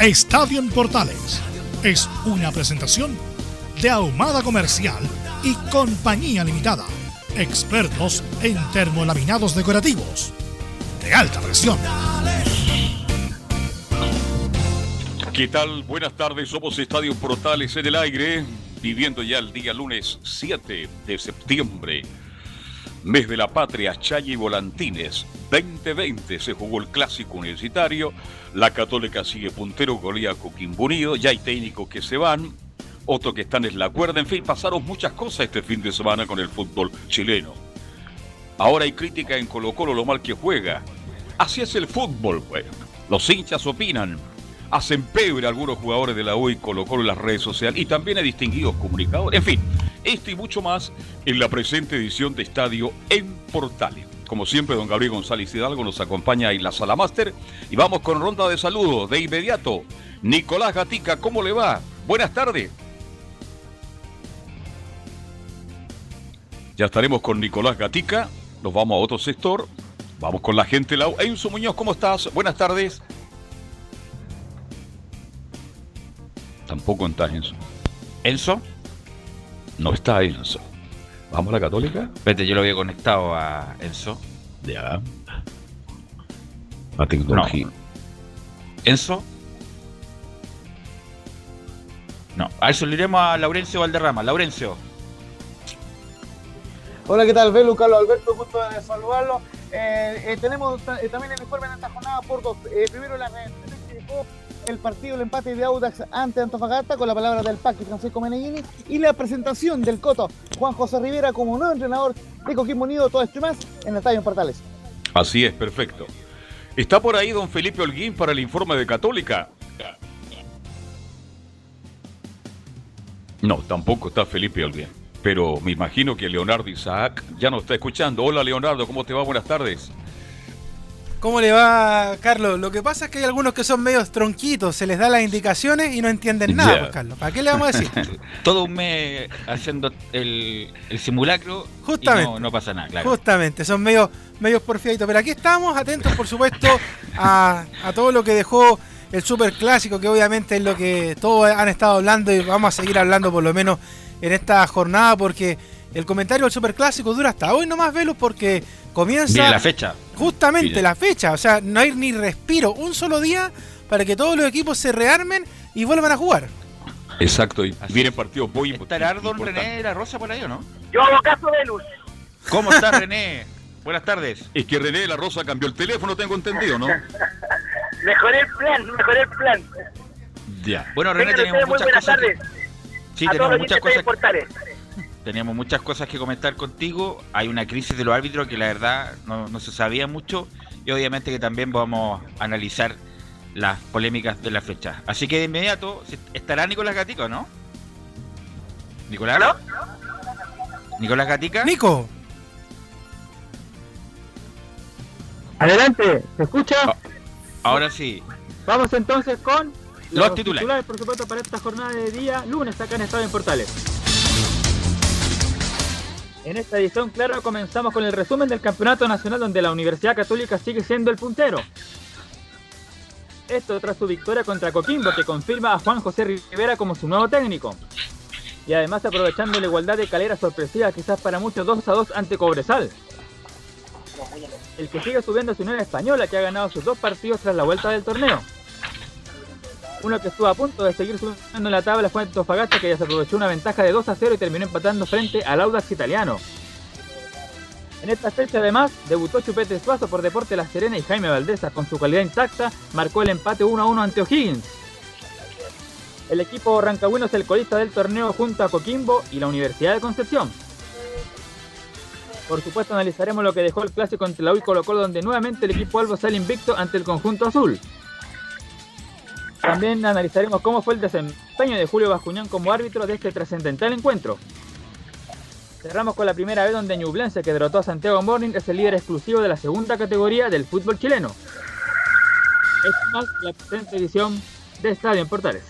Estadio Portales es una presentación de Ahumada Comercial y Compañía Limitada. Expertos en termolaminados decorativos de alta presión. ¿Qué tal? Buenas tardes, somos Estadio Portales en el aire, viviendo ya el día lunes 7 de septiembre. Mes de la Patria, Challe y Volantines. 2020 se jugó el clásico universitario. La Católica sigue puntero, golea Coquimbo Unido. Ya hay técnicos que se van otro que están en la cuerda. En fin, pasaron muchas cosas este fin de semana con el fútbol chileno. Ahora hay crítica en Colo Colo lo mal que juega. Así es el fútbol, bueno. Los hinchas opinan. Hacen pebre algunos jugadores de la U y Colo Colo en las redes sociales y también hay distinguidos comunicadores. En fin, esto y mucho más en la presente edición de Estadio en Portales. Como siempre, don Gabriel González Hidalgo nos acompaña en la sala máster y vamos con ronda de saludos de inmediato. Nicolás Gatica, ¿cómo le va? Buenas tardes. Ya estaremos con Nicolás Gatica. Nos vamos a otro sector. Vamos con la gente. La... Enzo Muñoz, ¿cómo estás? Buenas tardes. Tampoco está Enzo. ¿Enzo? No está Enzo. ¿Vamos a la católica? Vete, yo lo había conectado a Enzo. Ya. A tecnología. No. ¿Enzo? No. A eso le iremos a Laurencio Valderrama. Laurencio. Hola, ¿qué tal? Velu, Carlos Alberto, gusto de saludarlo. Eh, eh, tenemos eh, también el informe en esta jornada por dos. primero, la el partido, el empate de Audax ante Antofagasta con la palabra del PAC Francisco Meneghini y la presentación del Coto Juan José Rivera como nuevo entrenador de Coquimbo Unido, todo esto y más en el Estadio Portales. Así es, perfecto. ¿Está por ahí don Felipe Holguín para el informe de Católica? No, tampoco está Felipe Holguín pero me imagino que Leonardo Isaac ya nos está escuchando. Hola Leonardo, ¿cómo te va? Buenas tardes. ¿Cómo le va, Carlos? Lo que pasa es que hay algunos que son medios tronquitos, se les da las indicaciones y no entienden nada, pues, Carlos. ¿Para qué le vamos a decir? Todo un mes haciendo el, simulacro Justamente, y no, pasa nada, claro. Justamente, son medios, medios porfiaditos. Pero aquí estamos, atentos, por supuesto, a, a todo lo que dejó el super clásico, que obviamente es lo que todos han estado hablando y vamos a seguir hablando por lo menos en esta jornada porque el comentario del Superclásico dura hasta hoy nomás, Velus, porque comienza... la fecha. Justamente la fecha, o sea, no hay ni respiro, un solo día para que todos los equipos se rearmen y vuelvan a jugar. Exacto, y viene partido muy ¿Estará Don René de la Rosa por ahí o no? Yo hago caso de Luz. ¿Cómo está René? Buenas tardes. Es que René de la Rosa cambió el teléfono, tengo entendido, ¿no? mejoré el plan, mejoré el plan. Ya. Bueno, René, tenemos muchas buenas cosas tardes. Sí, tenemos muchas cosas. Teníamos muchas cosas que comentar contigo. Hay una crisis de los árbitros que la verdad no, se sabía mucho y obviamente que también vamos a analizar las polémicas de la fecha. Así que de inmediato estará Nicolás Gatico, ¿no? ¿Nicolás? ¿No? ¿Nicolás Gatica? ¡Nico! Adelante, ¿se escucha? Ah, ahora sí. Vamos entonces con los, titulares. por supuesto, para esta jornada de día lunes acá en Estadio en Portales. En esta edición, claro, comenzamos con el resumen del Campeonato Nacional donde la Universidad Católica sigue siendo el puntero. Esto tras su victoria contra Coquimbo que confirma a Juan José Rivera como su nuevo técnico. Y además aprovechando la igualdad de calera sorpresiva quizás para muchos 2 a 2 ante Cobresal. el que sigue subiendo es Unión Española, que ha ganado sus dos partidos tras la vuelta del torneo. Uno que estuvo a punto de seguir subiendo en la tabla fue Antofagasta, que ya se aprovechó una ventaja de 2 a 0 y terminó empatando frente al Audax italiano. En esta fecha además debutó Chupete Suazo por Deporte La Serena y Jaime Valdeza con su calidad intacta marcó el empate 1 a 1 ante O'Higgins. El equipo rancagüino es el colista del torneo junto a Coquimbo y la Universidad de Concepción. Por supuesto analizaremos lo que dejó el clásico entre la U y Colo Colo donde nuevamente el equipo Albo sale invicto ante el conjunto azul. También analizaremos cómo fue el desempeño de Julio Bascuñán como árbitro de este trascendental encuentro. Cerramos con la primera vez donde Ñublense, que derrotó a Santiago Morning, es el líder exclusivo de la segunda categoría del fútbol chileno. Es más la presente edición de Estadio en Portales.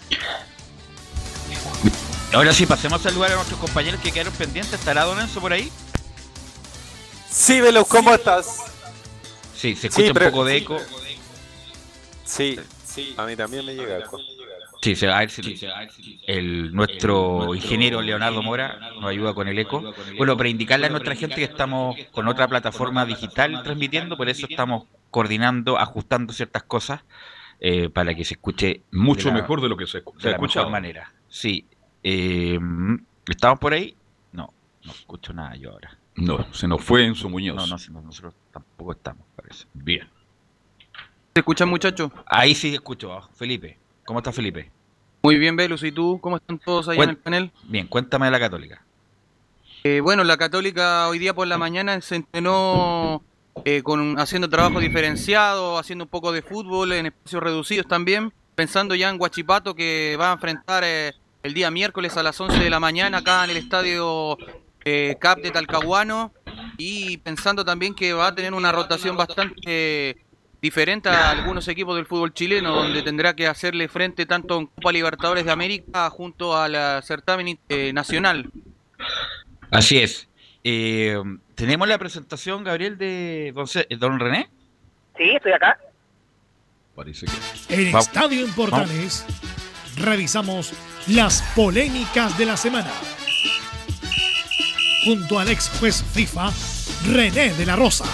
Ahora sí, pasemos a saludar a nuestros compañeros que quedaron pendientes. ¿Estará Don Enzo por ahí? Sí, Velo, ¿cómo estás? Sí, se escucha un poco de eco. Sí, sí, a mí también me llega eco. Sí, se va a ver si el, nuestro ingeniero Leonardo Mora nos ayuda con el eco. Bueno, para indicarle a nuestra gente que estamos con otra plataforma digital transmitiendo, por eso estamos coordinando, ajustando ciertas cosas eh, para que se escuche mucho mejor de lo que se, se escucha de manera. Sí, eh, ¿estamos por ahí? No, no escucho nada yo ahora. No, se nos fue en su Muñoz. No, no, nosotros tampoco estamos, parece. Bien. ¿Se escuchan, muchachos? Ahí sí escucho, Felipe. ¿Cómo está Felipe? Muy bien, Velus. ¿Y tú? ¿Cómo están todos ahí en el panel? Bien, cuéntame de la Católica. Eh, bueno, la Católica hoy día por la mañana se entrenó eh, con, haciendo trabajo diferenciado, haciendo un poco de fútbol en espacios reducidos también, pensando ya en Guachipato que va a enfrentar eh, el día miércoles a las 11 de la mañana acá en el estadio CAP de Talcahuano y pensando también que va a tener una rotación bastante diferente a algunos equipos del fútbol chileno, donde tendrá que hacerle frente tanto en Copa Libertadores de América junto al certamen eh, nacional. Así es. Eh, ¿Tenemos la presentación, Gabriel, de don, René? Sí, estoy acá. Parece que... En Estadio en Portales revisamos las polémicas de la semana. Junto al ex juez FIFA, René de la Rosa.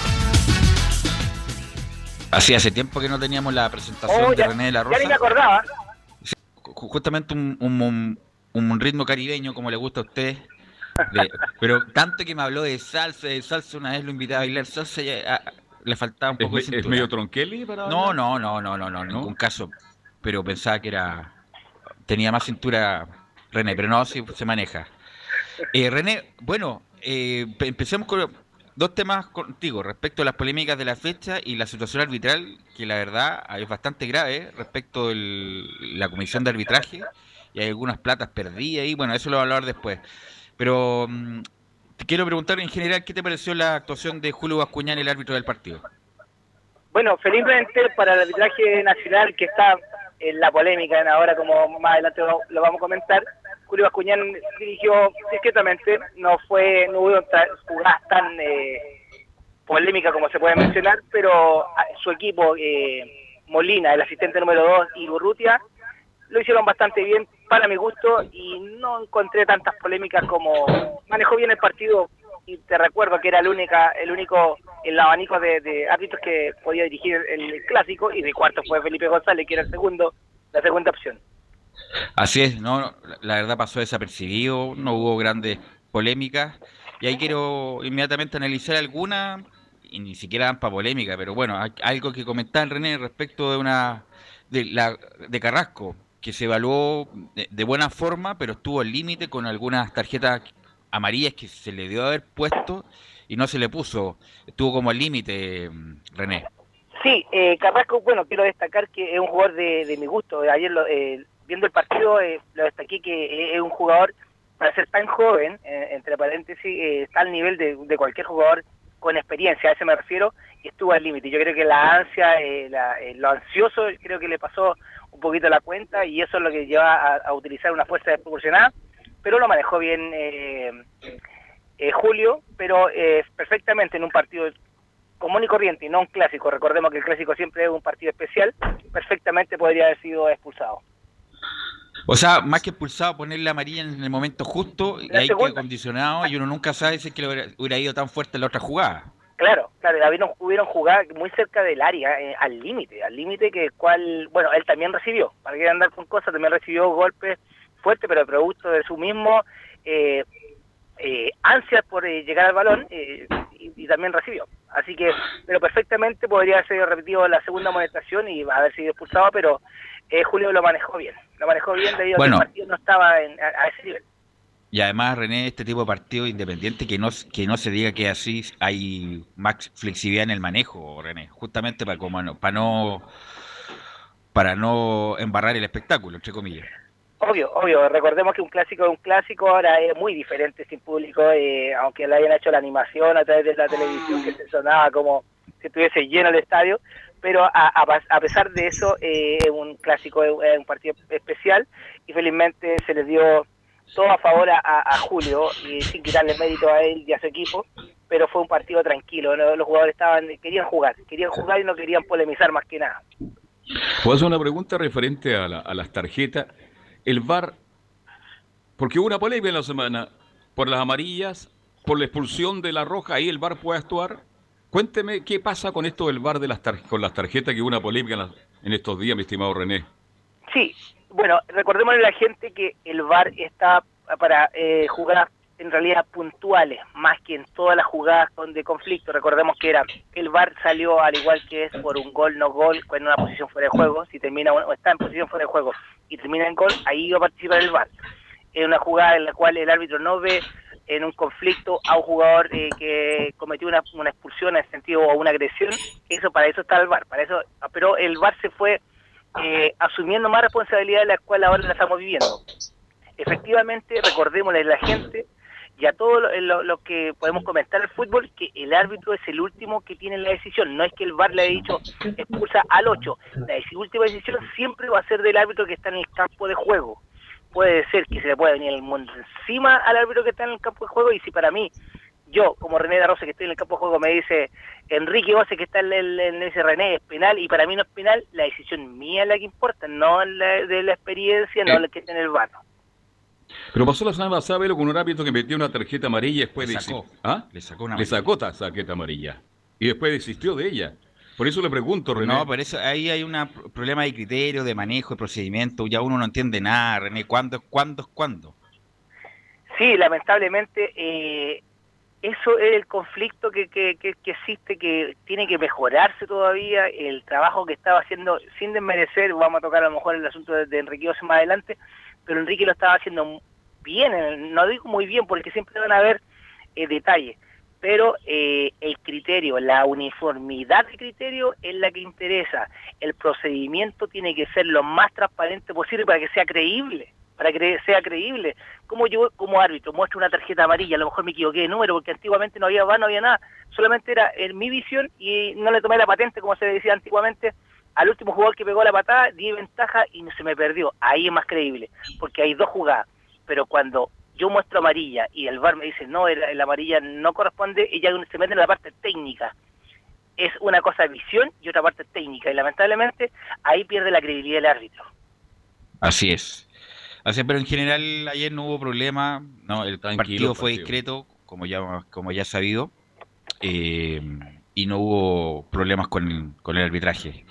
Así hace tiempo que no teníamos la presentación oh, de René de la Rosa. Ya ni me acordaba. justamente un, ritmo caribeño como le gusta a usted. pero tanto que me habló de salsa, de salsa, una vez lo invité a bailar salsa y le faltaba un poco ¿Es, de ¿Es medio tronqueli para No, no, no, no, no, no, en ningún caso. Pero pensaba que era tenía más cintura René, pero no, sí se maneja. Eh, René, bueno, eh, empecemos con dos temas contigo respecto a las polémicas de la fecha y la situación arbitral, que la verdad es bastante grave respecto de la comisión de arbitraje y hay algunas platas perdidas y bueno, eso lo vamos a hablar después. Pero mm, te quiero preguntar en general, ¿qué te pareció la actuación de Julio Bascuñán, el árbitro del partido? Bueno, felizmente para el arbitraje nacional que está en la polémica ahora, como más adelante lo vamos a comentar, Julio Bascuñán dirigió discretamente, no fue, no hubo jugadas tan eh, polémica como se puede mencionar, pero su equipo, eh, Molina, el asistente número 2 y Burrutia, lo hicieron bastante bien para mi gusto y no encontré tantas polémicas como manejó bien el partido y te recuerdo que era el única el único el abanico de, de árbitros que podía dirigir el, clásico y de cuarto fue Felipe González que era el segundo la segunda opción Así es, no, la verdad pasó desapercibido, no hubo grandes polémicas. Y ahí quiero inmediatamente analizar alguna, y ni siquiera para polémica, pero bueno, algo que comentar, René, respecto de una de, la, de Carrasco, que se evaluó de, buena forma, pero estuvo al límite con algunas tarjetas amarillas que se le dio haber puesto y no se le puso. Estuvo como al límite, René. Sí, eh, Carrasco, bueno, quiero destacar que es un jugador de, mi gusto. Ayer lo, eh, viendo el partido, eh, lo destaqué que es un jugador, para ser tan joven, eh, entre paréntesis, eh, está al nivel de, cualquier jugador con experiencia, a ese me refiero, y estuvo al límite. Yo creo que la ansia, lo ansioso, creo que le pasó un poquito la cuenta y eso es lo que lleva a, utilizar una fuerza desproporcionada, pero lo manejó bien Julio, pero perfectamente en un partido común y corriente y no un clásico, recordemos que el clásico siempre es un partido especial, perfectamente podría haber sido expulsado. O sea, más que expulsado, ponerle amarilla en el momento justo y ahí que acondicionado y uno nunca sabe si es que le hubiera, ido tan fuerte en la otra jugada. Claro, claro, hubieron, hubieron jugadas muy cerca del área, eh, al límite, al límite que cual, bueno, él también recibió, para que andar con cosas, también recibió golpes fuertes, pero producto de su mismo eh, eh, ansias por eh, llegar al balón y, y, también recibió. Así que, pero perfectamente podría ser repetido la segunda amonestación y haber sido expulsado, pero Julio lo manejó bien, lo manejó bien debido a que el partido no estaba en, a ese nivel. Y además, René, este tipo de partido independiente, que no, que no se diga que así hay más flexibilidad en el manejo, René, justamente para, como, para, no, para no embarrar el espectáculo, entre comillas. Obvio, obvio. Recordemos que un clásico es un clásico, ahora es muy diferente sin público, eh, aunque le hayan hecho la animación a través de la televisión que se sonaba como si estuviese lleno el estadio, pero a, a, pesar de eso, eh, es un clásico, es un partido especial y felizmente se le dio todo a favor a, Julio y sin quitarle mérito a él y a su equipo, pero fue un partido tranquilo. Los jugadores estaban querían jugar, querían jugar y no querían polemizar más que nada. Puedo hacer una pregunta referente a, las tarjetas. El VAR, porque hubo una polémica en la semana por las amarillas, por la expulsión de la roja, ahí el VAR puede actuar. Cuénteme qué pasa con esto del VAR de las con las tarjetas, que hubo una polémica en, en estos días, mi estimado René. Sí, bueno, recordemos a la gente que el VAR está para eh, jugadas en realidad puntuales, más que en todas las jugadas de conflicto. Recordemos que era el VAR salió al igual que es por un gol, no gol, en una posición fuera de juego, si termina o está en posición fuera de juego y termina en gol, ahí va a participar el VAR. Es una jugada en la cual el árbitro no ve en un conflicto a un jugador eh, que cometió una, una expulsión en sentido o una agresión, eso para eso está el VAR, para eso, pero el VAR se fue eh, asumiendo más responsabilidad de la cual ahora la estamos viviendo. Efectivamente, recordémosle a la gente y a todo lo, que podemos comentar el fútbol que el árbitro es el último que tiene la decisión. No es que el VAR le haya dicho expulsa al 8. La última decisión siempre va a ser del árbitro que está en el campo de juego. Puede ser que se le pueda venir el mundo encima al árbitro que está en el campo de juego y si para mí yo, como René de Rosa, que estoy en el campo de juego, me dice Enrique Ose, que está en el, ese René, es penal, y para mí no es penal, la decisión mía es la que importa, no la de la experiencia, no la que está en el barro. Pero pasó la semana pasada, Velo, con un árbitro que metió una tarjeta amarilla y después le sacó. ¿Ah? Le sacó una Le sacó tarjeta amarilla. Y después desistió de ella. Por eso le pregunto, René. No, por eso ahí hay un problema de criterio, de manejo, de procedimiento. Ya uno no entiende nada, René. ¿Cuándo es cuándo es cuándo? Sí, lamentablemente eh, eso es el conflicto que, que, que, existe, que tiene que mejorarse todavía, el trabajo que estaba haciendo, sin desmerecer, vamos a tocar a lo mejor el asunto de, Enrique más adelante, pero Enrique lo estaba haciendo bien, no digo muy bien, porque siempre van a haber eh, detalles, pero eh, el criterio, la uniformidad de criterio es la que interesa, el procedimiento tiene que ser lo más transparente posible para que sea creíble para que sea creíble. Como yo como árbitro muestro una tarjeta amarilla, a lo mejor me equivoqué de número porque antiguamente no había no había nada, solamente era en mi visión y no le tomé la patente como se decía antiguamente. Al último jugador que pegó la patada di ventaja y se me perdió. Ahí es más creíble, porque hay dos jugadas. Pero cuando yo muestro amarilla y el VAR me dice no, la amarilla no corresponde, ella se mete en la parte técnica. Es una cosa de visión y otra parte técnica. Y lamentablemente ahí pierde la credibilidad el árbitro. Así es. Así, pero en general ayer no hubo problema, no, el partido fue discreto, como ya como ya sabido, eh, y no hubo problemas con, con el arbitraje.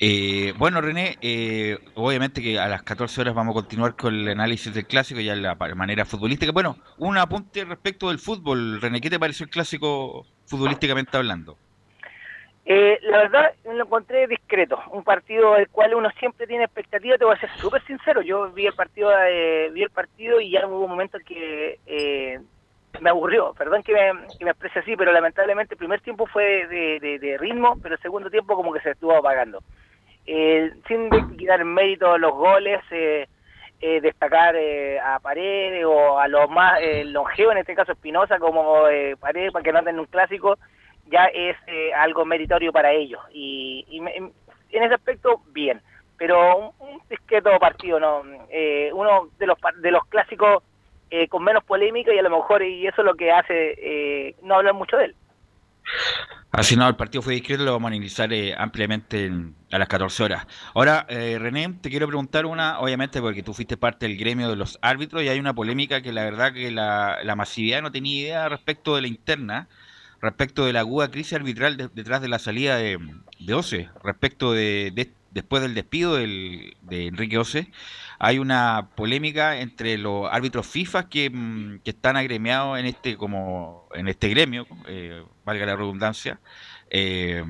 Eh, bueno, René, eh, obviamente que a las 14 horas vamos a continuar con el análisis del clásico ya de la manera futbolística. Bueno, un apunte respecto del fútbol, René, ¿qué te pareció el clásico futbolísticamente hablando? Eh, la verdad lo encontré discreto, un partido del cual uno siempre tiene expectativa, te voy a ser súper sincero, yo vi el partido eh, vi el partido y ya hubo momentos que eh, me aburrió, perdón que me, que me exprese así, pero lamentablemente el primer tiempo fue de, ritmo, pero el segundo tiempo como que se estuvo apagando. Sin quitar mérito a los goles, destacar a Paredes o a los más longevos, en este caso Espinosa como Paredes, para que no anden un clásico, ya es eh, algo meritorio para ellos. Y, en ese aspecto, bien. Pero un, discreto partido, ¿no? Eh, uno de los, de los clásicos eh, con menos polémica y a lo mejor, y eso es lo que hace no hablar mucho de él. Así no, el partido fue discreto, lo vamos a analizar ampliamente a las 14 horas. Ahora, René, te quiero preguntar una, obviamente porque tú fuiste parte del gremio de los árbitros y hay una polémica que la verdad que la, la masividad no tenía idea respecto de la interna respecto de la aguda crisis arbitral detrás de la salida de, de OCE, respecto de, después del despido de Enrique Ose, hay una polémica entre los árbitros FIFA que, mm, que están agremiados en este como en este gremio, eh, valga la redundancia, eh,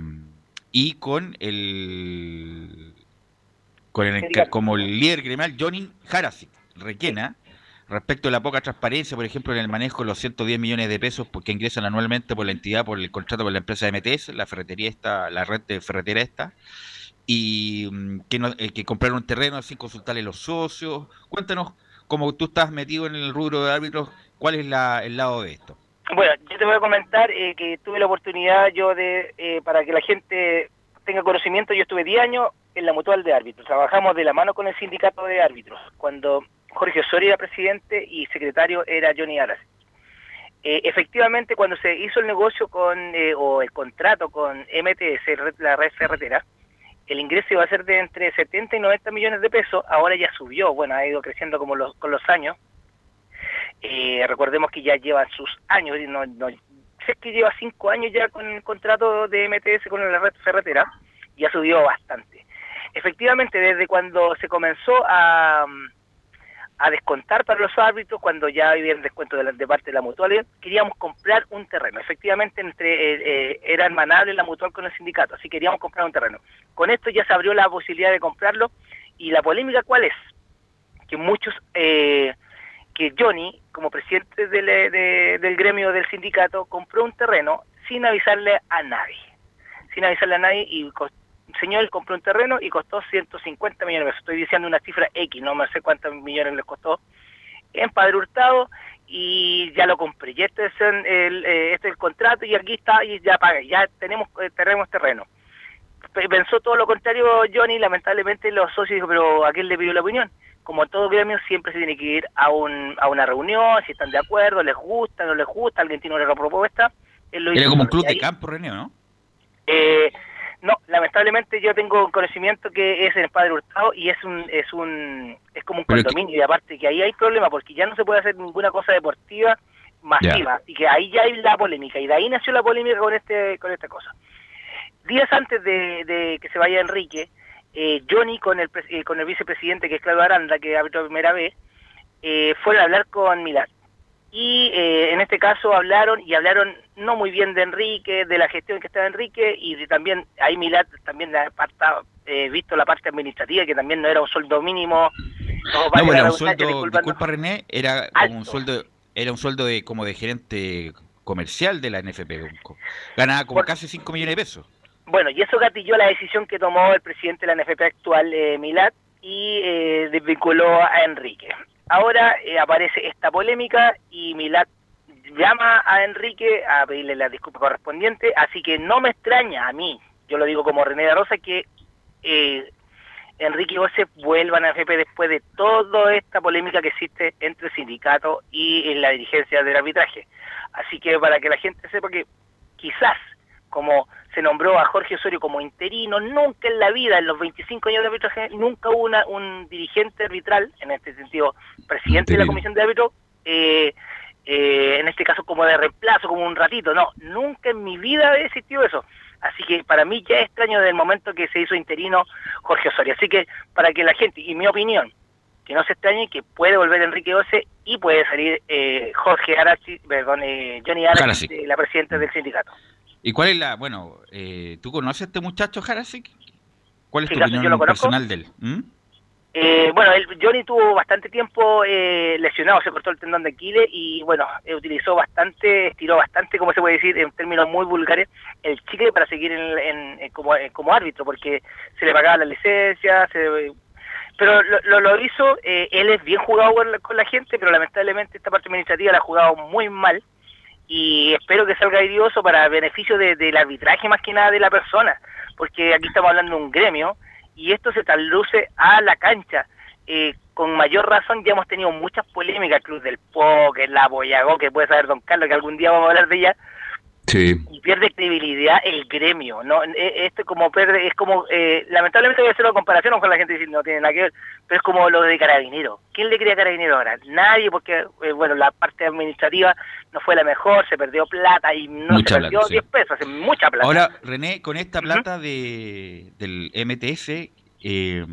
y con el con el como el líder gremial Johnny Harasic, Requena, respecto a la poca transparencia, por ejemplo, en el manejo de los 110 millones de pesos que ingresan anualmente por la entidad, por el contrato con la empresa de MTS, la ferretería esta, la red de ferretera esta, y mm, que, no, eh, que compraron terreno sin consultarle a los socios. Cuéntanos, como tú estás metido en el rubro de árbitros, ¿cuál es la, el lado de esto? Bueno, yo te voy a comentar eh, que tuve la oportunidad yo de, eh, para que la gente tenga conocimiento, yo estuve 10 años en la mutual de árbitros, trabajamos de la mano con el sindicato de árbitros, cuando Jorge Osorio era presidente y secretario era Johnny Aras. efectivamente, cuando se hizo el negocio con, o el contrato con MTS, la red ferretera, el ingreso iba a ser de entre 70 y 90 millones de pesos, ahora ya subió, bueno, ha ido creciendo como los, con los años. Eh, recordemos que ya lleva sus años, no, no, sé que lleva cinco años ya con el contrato de MTS con la red ferretera, ya subió bastante. Efectivamente, desde cuando se comenzó a, descontar para los árbitros cuando ya había el descuento de, de parte de la mutual. Queríamos comprar un terreno. Efectivamente, entre eh, eh, era hermanable la mutual con el sindicato, así queríamos comprar un terreno. Con esto ya se abrió la posibilidad de comprarlo y la polémica cuál es? Que muchos, eh, que Johnny, como presidente del, del gremio del sindicato, compró un terreno sin avisarle a nadie. Sin avisarle a nadie y señor compró un terreno y costó 150 millones de pesos. Estoy diciendo una cifra X, no me sé cuántos millones les costó en Padre Hurtado y ya lo compré. Y este es el, eh, este es el contrato y aquí está y ya pagué, ya tenemos, eh, tenemos terreno. Pensó todo lo contrario Johnny, lamentablemente los socios dijo, pero ¿a quién le pidió la opinión? Como todo gremio siempre se tiene que ir a, un, a una reunión, si están de acuerdo, les gusta, no les gusta, alguien tiene una propuesta. Era como un club de campo, René, ¿no? Eh, no, lamentablemente yo tengo conocimiento que es el Padre Hurtado y es un es un es como un condominio y aparte que ahí hay problema porque ya no se puede hacer ninguna cosa deportiva masiva y que ahí ya hay la polémica y de ahí nació la polémica con este con esta cosa. Días antes de, que se vaya Enrique, eh, Johnny con el eh, con el vicepresidente que es Claudio Aranda que árbitro primera vez eh, fueron a hablar con Milán y eh, en este caso hablaron y hablaron no muy bien de Enrique, de la gestión que estaba Enrique y también ahí Milat también ha eh, visto la parte administrativa que también no era un sueldo mínimo. No, era un sueldo, disculpa René, era como un sueldo, era un sueldo de como de gerente comercial de la NFP. Ganaba como casi 5 millones de pesos. Bueno, y eso gatilló la decisión que tomó el presidente de la NFP actual, eh, Milat, y eh, desvinculó a Enrique. Ahora eh, aparece esta polémica y Milat llama a Enrique a pedirle la disculpa correspondiente, así que no me extraña a mí, yo lo digo como René de Rosa, que eh, Enrique y José vuelvan a FP después de toda esta polémica que existe entre el sindicato y en la dirigencia del arbitraje. Así que para que la gente sepa que quizás como se nombró a Jorge Osorio como interino, nunca en la vida, en los 25 años de arbitraje, nunca hubo una, un dirigente arbitral, en este sentido, presidente de la comisión de árbitro, eh, eh, en este caso como de reemplazo, como un ratito, no, nunca en mi vida ha existido eso. Así que para mí ya es extraño desde el momento que se hizo interino Jorge Osorio. Así que para que la gente, y mi opinión, que no se extrañe que puede volver Enrique Ose y puede salir eh, Jorge Arachi, perdón, Johnny Arachi, la presidenta del sindicato. ¿Y cuál es la, bueno, eh, ¿tú conoces a este muchacho Harasik? ¿Cuál es tu opinión personal de él? ¿Mm? Eh, bueno, el, Johnny tuvo bastante tiempo eh, lesionado, se cortó el tendón de Aquiles y bueno, utilizó bastante, estiró bastante, como se puede decir en términos muy vulgares, el chicle para seguir en, como, como, árbitro, porque se le pagaba la licencia, pero lo, lo, hizo, él es bien jugado con la, gente, pero lamentablemente esta parte administrativa la ha jugado muy mal y espero que salga idioso para beneficio del arbitraje más que nada de la persona, porque aquí estamos hablando de un gremio y esto se traduce a la cancha. Eh, con mayor razón ya hemos tenido muchas polémicas, Cruz del Póker, la Boyagó, que puede saber Don Carlos, que algún día vamos a hablar de ella, y pierde credibilidad el gremio no e, este como pierde es como eh, lamentablemente voy a hacer una comparación con la gente diciendo no tiene nada que ver pero es como lo de carabinero. Quién le crea carabinero ahora nadie porque eh, bueno la parte administrativa no fue la mejor se perdió plata y no se perdió 10 pesos mucha plata. Ahora René con esta plata de del MTS eh,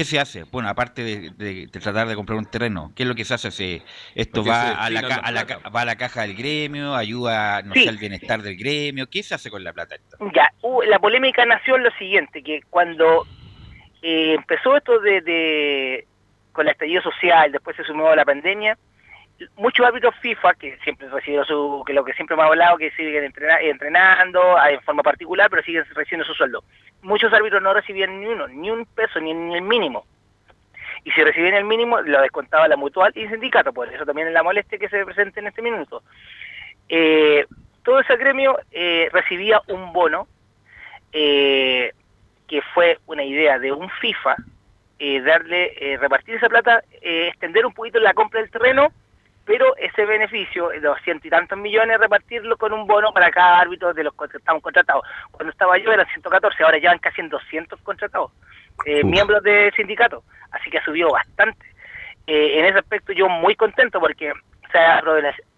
¿Qué se hace? Bueno, aparte de, tratar de comprar un terreno, ¿qué es lo que se hace? ¿Esto va a, la, va a la caja del gremio, ayuda no sé, al bienestar del gremio? ¿Qué se hace con la plata? Ya, la polémica nació en lo siguiente, que cuando eh, empezó esto de, con el estallido social, después se sumó la pandemia, muchos árbitros FIFA, que siempre recibieron su, que lo que siempre hemos hablado, que siguen entrenando en forma particular, pero siguen recibiendo su sueldo muchos árbitros no recibían ni uno, ni un peso, ni, el mínimo. Y si recibían el mínimo, lo descontaba la mutual y el sindicato, por eso también es la molestia que se presenta en este minuto. Eh, todo ese gremio eh, recibía un bono, eh, que fue una idea de un FIFA, darle, repartir esa plata, extender un poquito la compra del terreno pero ese beneficio, de 200 y tantos millones, repartirlo con un bono para cada árbitro de los que estaban contratados. Cuando estaba yo eran 114, ahora ya van casi en 200 contratados, eh, miembros del sindicato, así que ha subido bastante. Eh, en ese aspecto yo muy contento porque se ha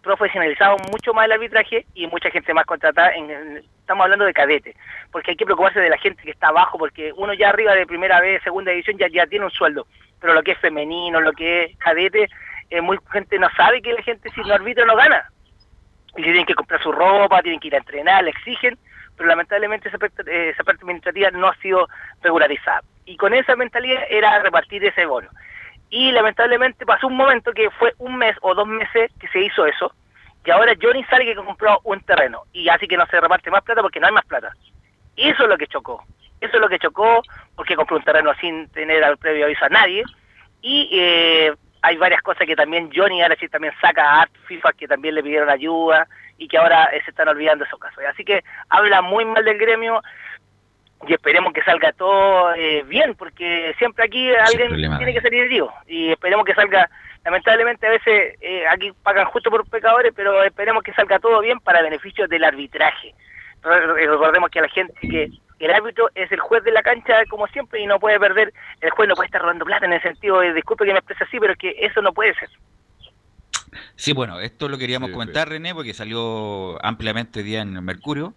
profesionalizado mucho más el arbitraje y mucha gente más contratada, en, estamos hablando de cadete, porque hay que preocuparse de la gente que está abajo, porque uno ya arriba de primera vez, segunda división, ya, ya tiene un sueldo, pero lo que es femenino, lo que es cadete, eh, muy gente no sabe que la gente si no arbitra no gana. Y tienen que comprar su ropa, tienen que ir a entrenar, le exigen, pero lamentablemente esa parte, eh, esa parte administrativa no ha sido regularizada. Y con esa mentalidad era repartir ese bono. Y lamentablemente pasó un momento que fue un mes o dos meses que se hizo eso, y ahora Johnny sale que compró un terreno, y así que no se reparte más plata porque no hay más plata. Eso es lo que chocó. Eso es lo que chocó porque compró un terreno sin tener al previo aviso a nadie. Y eh, hay varias cosas que también Johnny ahora sí también saca a FIFA que también le pidieron ayuda y que ahora se están olvidando esos casos. Así que habla muy mal del gremio y esperemos que salga todo eh, bien, porque siempre aquí alguien tiene que salir herido y esperemos que salga, lamentablemente a veces eh, aquí pagan justo por pecadores, pero esperemos que salga todo bien para beneficio del arbitraje. Recordemos que a la gente que el árbitro es el juez de la cancha como siempre y no puede perder, el juez no puede estar robando plata en el sentido de, disculpe que me exprese así, pero es que eso no puede ser. Sí, bueno, esto lo queríamos comentar, René, porque salió ampliamente hoy día en el Mercurio,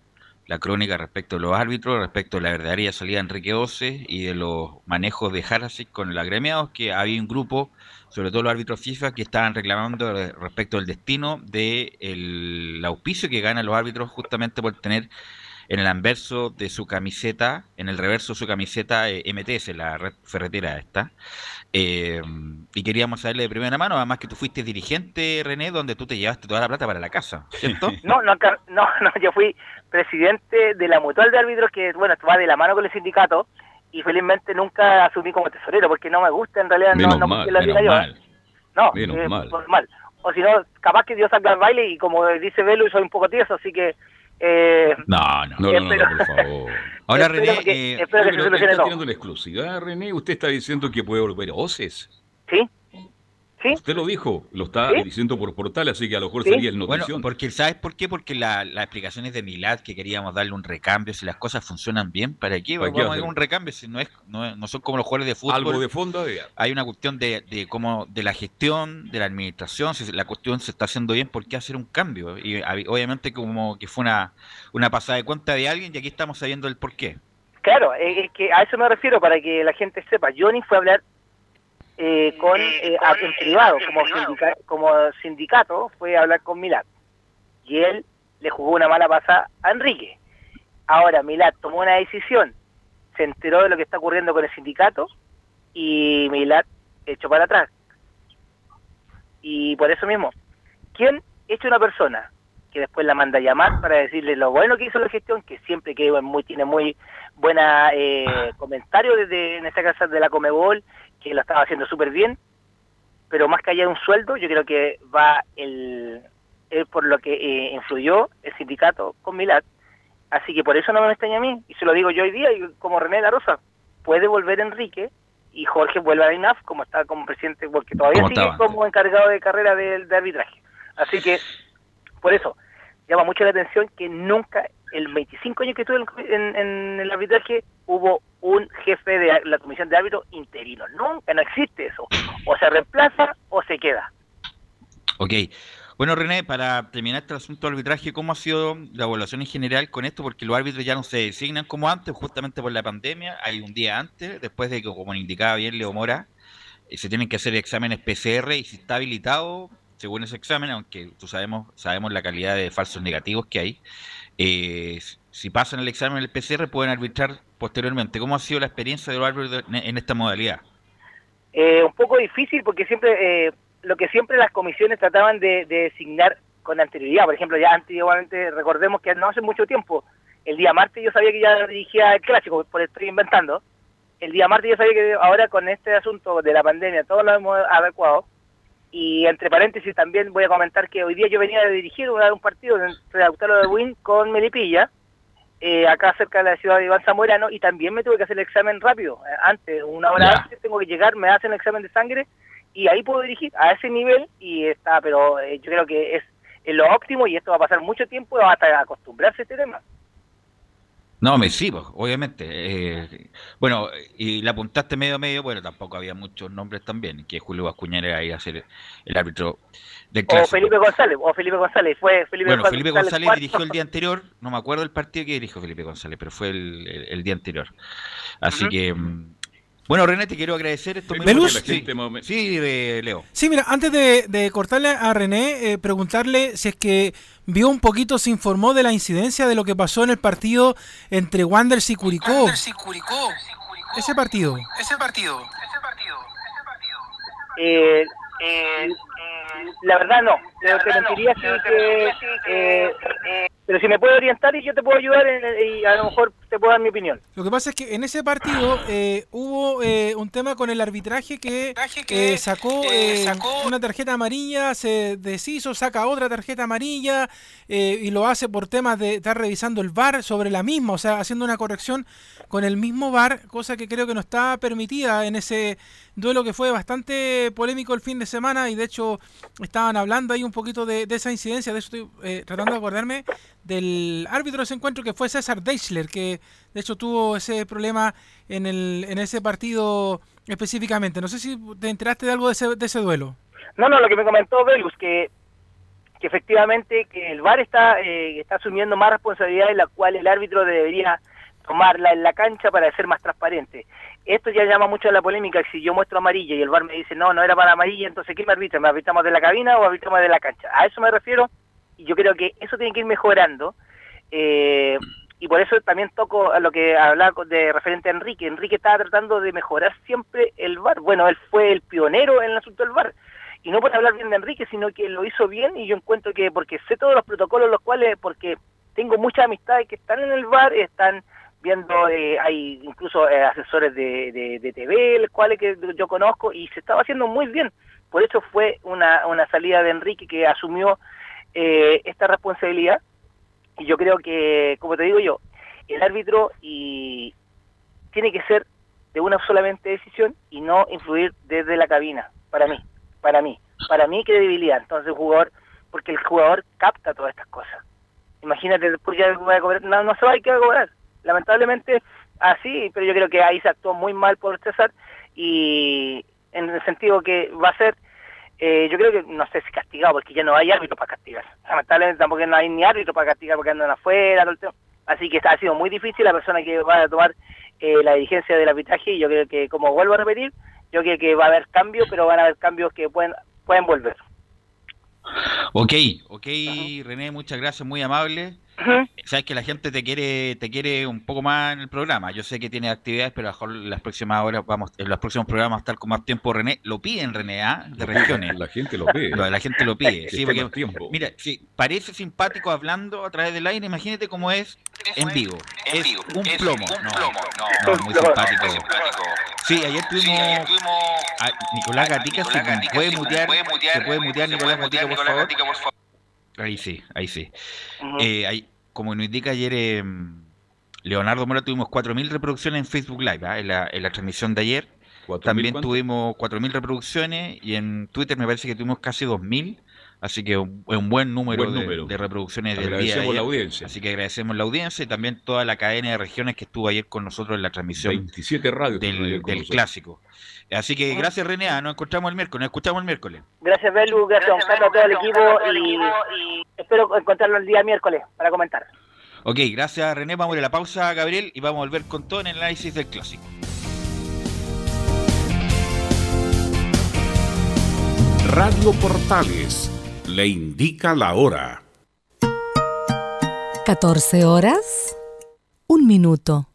la crónica respecto a los árbitros, respecto a la verdadera salida de Enrique Oce y de los manejos de Harasic con los agremiados, que había un grupo, sobre todo los árbitros FIFA, que estaban reclamando respecto al destino del de auspicio que ganan los árbitros justamente por tener en el anverso de su camiseta, en el reverso de su camiseta eh, MTS, la red ferretera esta. Eh, y queríamos saberle de primera mano, además que tú fuiste dirigente, René, donde tú te llevaste toda la plata para la casa, ¿cierto? no, no, no, no, yo fui presidente de la mutual de árbitros que, bueno, va de la mano con el sindicato y felizmente nunca asumí como tesorero porque no me gusta, en realidad no, no mal, la vida yo. Mal. No, menos eh, mal. O si no, capaz que Dios salga al baile y como dice Belu, soy un poco tieso, así que eh, no, no, no, no, por favor. Ahora, René, eh, espero que se solucione está tirando la exclusividad, René. Usted está diciendo que puede volver a OCES. Sí, Usted lo dijo, lo está diciendo por portal, así que a lo mejor sería el notición. Bueno, porque ¿sabes por qué? Porque la, la explicación es de Milad, que queríamos darle un recambio, si las cosas funcionan bien, ¿para qué? Vamos a darle un recambio, si no es, no, son como los jugadores de fútbol. Algo de fondo Hay una cuestión de, de, como de la gestión, de la administración, si la cuestión se está haciendo bien, ¿por qué hacer un cambio? Y obviamente como que fue una, una pasada de cuenta de alguien y aquí estamos sabiendo el por qué. Claro, es que a eso me refiero, para que la gente sepa. Johnny fue a hablar eh, con, eh, en privado, como, como sindicato, fue a hablar con Milad. Y él le jugó una mala pasada a Enrique. Ahora Milad tomó una decisión, se enteró de lo que está ocurriendo con el sindicato y Milad echó para atrás. Y por eso mismo, ¿quién echa una persona que después la manda a llamar para decirle lo bueno que hizo la gestión, que siempre que muy, tiene muy buena eh, comentario desde en esta casa de la Comebol que lo estaba haciendo súper bien, pero más que allá de un sueldo, yo creo que va el, por lo que eh, influyó el sindicato con Milad. Así que por eso no me extraña a mí, y se lo digo yo hoy día, y como René La Rosa, puede volver Enrique y Jorge vuelve a INAF como está como presidente, porque todavía sigue como encargado de carrera de, arbitraje. Así que, por eso, llama mucho la atención que nunca, el 25 años que estuve en, en, el arbitraje, hubo un jefe de la comisión de árbitro interino. Nunca, no existe eso. O se reemplaza o se queda. Ok. Bueno, René, para terminar este asunto del arbitraje, ¿cómo ha sido la evaluación en general con esto? Porque los árbitros ya no se designan como antes, justamente por la pandemia. Hay un día antes, después de que, como indicaba bien Leo Mora, eh, se tienen que hacer exámenes PCR y si está habilitado, según ese examen, aunque tú sabemos, sabemos la calidad de falsos negativos que hay, eh, si pasan el examen del PCR pueden arbitrar posteriormente. ¿Cómo ha sido la experiencia de los árbitros en esta modalidad? Eh, un poco difícil porque siempre lo que siempre las comisiones trataban de, designar con anterioridad. Por ejemplo, ya antiguamente, recordemos que no hace mucho tiempo, el día martes yo sabía que ya dirigía el clásico, por estoy inventando. El día martes yo sabía que ahora con este asunto de la pandemia todo lo hemos adecuado. Y entre paréntesis también voy a comentar que hoy día yo venía de dirigir un, un partido entre Lautaro de Win con Melipilla, eh, acá cerca de la ciudad de Iván Zamorano, y también me tuve que hacer el examen rápido. Eh, antes, una hora antes tengo que llegar, me hacen el examen de sangre y ahí puedo dirigir a ese nivel y está, pero eh, yo creo que es, lo óptimo y esto va a pasar mucho tiempo hasta acostumbrarse a este tema. No, me sí, pues, obviamente. Eh, bueno, y la apuntaste medio medio, bueno, tampoco había muchos nombres también, que Julio Bascuñán era ahí a ser el árbitro del clásico. O Felipe González, o Felipe González, fue Felipe Bueno, Felipe González, dirigió el día anterior, no me acuerdo el partido que dirigió Felipe González, pero fue el, día anterior. Así que mm, bueno, René, te quiero agradecer esto mismo. Sí, Leo. Sí, mira, antes de, cortarle a René, eh, preguntarle si es que vio un poquito, se informó de la incidencia de lo que pasó en el partido entre Wanderers y Curicó. Wanderers y Curicó. Ese partido. Ese partido. Ese partido. Eh, eh, la verdad no. Te, te mentiría que, eh, pero si me puede orientar y yo te puedo ayudar y a lo mejor te puedo dar mi opinión. Lo que pasa es que en ese partido eh, hubo eh, un tema con el arbitraje que, eh, sacó, una tarjeta amarilla, se deshizo, saca otra tarjeta amarilla y lo hace por temas de estar revisando el VAR sobre la misma, o sea, haciendo una corrección con el mismo VAR, cosa que creo que no está permitida en ese duelo que fue bastante polémico el fin de semana y de hecho estaban hablando ahí un poquito de, de esa incidencia, de eso estoy tratando de acordarme del árbitro de ese encuentro que fue César Deichler, que de hecho tuvo ese problema en, el, en ese partido específicamente. No sé si te enteraste de algo de ese, de ese duelo. No, no, lo que me comentó Belus, que, que efectivamente que el VAR está, eh, está asumiendo más responsabilidades, la cual el árbitro debería tomarla en la cancha para ser más transparente. Esto ya llama mucho a la polémica, si yo muestro amarilla y el VAR me dice, no, no era para amarilla, entonces ¿qué me arbitra? ¿Me arbitramos de la cabina o arbitramos de la cancha? A eso me refiero y yo creo que eso tiene que ir mejorando. Eh, y por eso también toco a lo que hablaba de referente a Enrique. Enrique estaba tratando de mejorar siempre el VAR. Bueno, él fue el pionero en el asunto del VAR. Y no por hablar bien de Enrique, sino que lo hizo bien y yo encuentro que, porque sé todos los protocolos, los cuales, porque tengo muchas amistades que están en el VAR, están viendo, eh, hay incluso eh, asesores de, de, TV, los cuales que yo conozco, y se estaba haciendo muy bien. Por eso fue una, una salida de Enrique que asumió eh, esta responsabilidad y yo creo que, como te digo yo, el árbitro y tiene que ser de una solamente decisión y no influir desde la cabina, para mí, para mí, para mí credibilidad. Entonces el jugador, porque el jugador capta todas estas cosas. Imagínate, después ya voy a cobrar, no, no se va a que cobrar. Lamentablemente así, pero yo creo que ahí se actuó muy mal por César y en el sentido que va a ser eh, yo creo que no sé si castigado porque ya no hay árbitro para castigar. Lamentablemente tampoco no hay ni árbitro para castigar porque andan afuera, así que está, ha sido muy difícil la persona que va a tomar eh, la dirigencia del arbitraje y yo creo que, como vuelvo a repetir, yo creo que va a haber cambios, pero van a haber cambios que pueden, pueden volver. Ok, ok, René, muchas gracias, muy amable. Sabes que la gente te quiere te quiere un poco más en el programa. Yo sé que tiene actividades, pero a lo mejor las próximas horas vamos, en los próximos programas estar con más tiempo. René, lo piden René, ¿ah? de regiones. La gente lo pide. La gente lo pide. sí, porque, mira, si parece simpático hablando a través del aire. Imagínate cómo es en vivo. Es un plomo. No, no, muy simpático. Sí, ayer tuvimos a Nicolás Gatica. Se puede mutear, se puede mutear Nicolás Gatica, por favor. Ahí sí, ahí sí. Eh, como nos indica ayer eh, Leonardo Mora, tuvimos 4.000 reproducciones en Facebook Live, ¿ah? en, la, en, la, transmisión de ayer. También tuvimos 4.000 reproducciones y en Twitter me parece que tuvimos casi 2.000. Así que un, un buen número, De, reproducciones del día. la audiencia. Así que agradecemos la audiencia y también toda la cadena de regiones que estuvo ayer con nosotros en la transmisión 27 radios del, clásico. Así que gracias René, ah, nos encontramos el miércoles, nos escuchamos el miércoles. Gracias Belu, gracias Don Carlos, a todo el equipo y, espero encontrarlo el día miércoles para comentar. Ok, gracias René, vamos a ir a la pausa Gabriel y vamos a volver con todo en el análisis del clásico. Radio Portales le indica la hora. 14 horas, un minuto.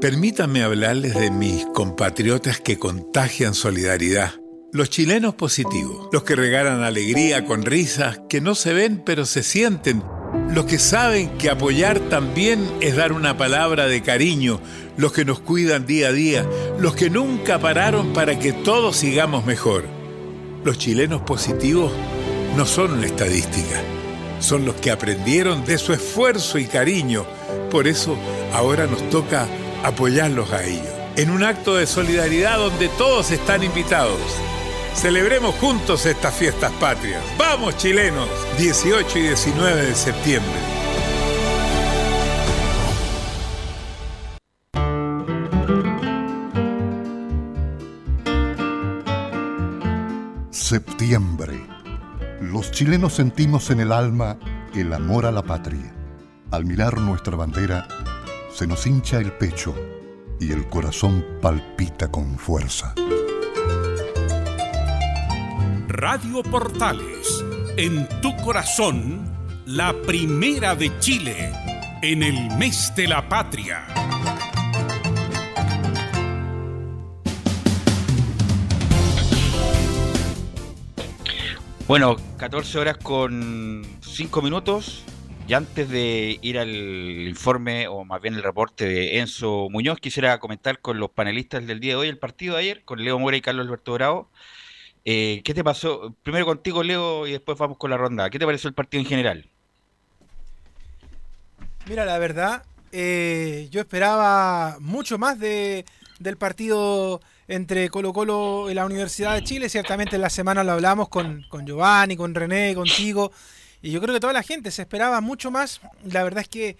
Permítanme hablarles de mis compatriotas que contagian solidaridad. Los chilenos positivos, los que regalan alegría con risas que no se ven pero se sienten los que saben que apoyar también es dar una palabra de cariño, los que nos cuidan día a día, los que nunca pararon para que todos sigamos mejor. Los chilenos positivos no son una estadística, son los que aprendieron de su esfuerzo y cariño. Por eso ahora nos toca apoyarlos a ellos, en un acto de solidaridad donde todos están invitados. Celebremos juntos estas fiestas patrias. ¡Vamos, chilenos! 18 y 19 de septiembre. Septiembre. Los chilenos sentimos en el alma el amor a la patria. Al mirar nuestra bandera, se nos hincha el pecho y el corazón palpita con fuerza. Radio Portales, en tu corazón, la primera de Chile, en el mes de la patria. Bueno, 14 horas con 5 minutos. Y antes de ir al informe, o más bien el reporte de Enzo Muñoz, quisiera comentar con los panelistas del día de hoy el partido de ayer, con Leo Mora y Carlos Alberto Bravo. Eh, ¿Qué te pasó? Primero contigo, Leo, y después vamos con la ronda. ¿Qué te pareció el partido en general? Mira, la verdad, eh, yo esperaba mucho más de, del partido entre Colo Colo y la Universidad de Chile. Ciertamente en la semana lo hablamos con, con Giovanni, con René, contigo. Y yo creo que toda la gente se esperaba mucho más. La verdad es que,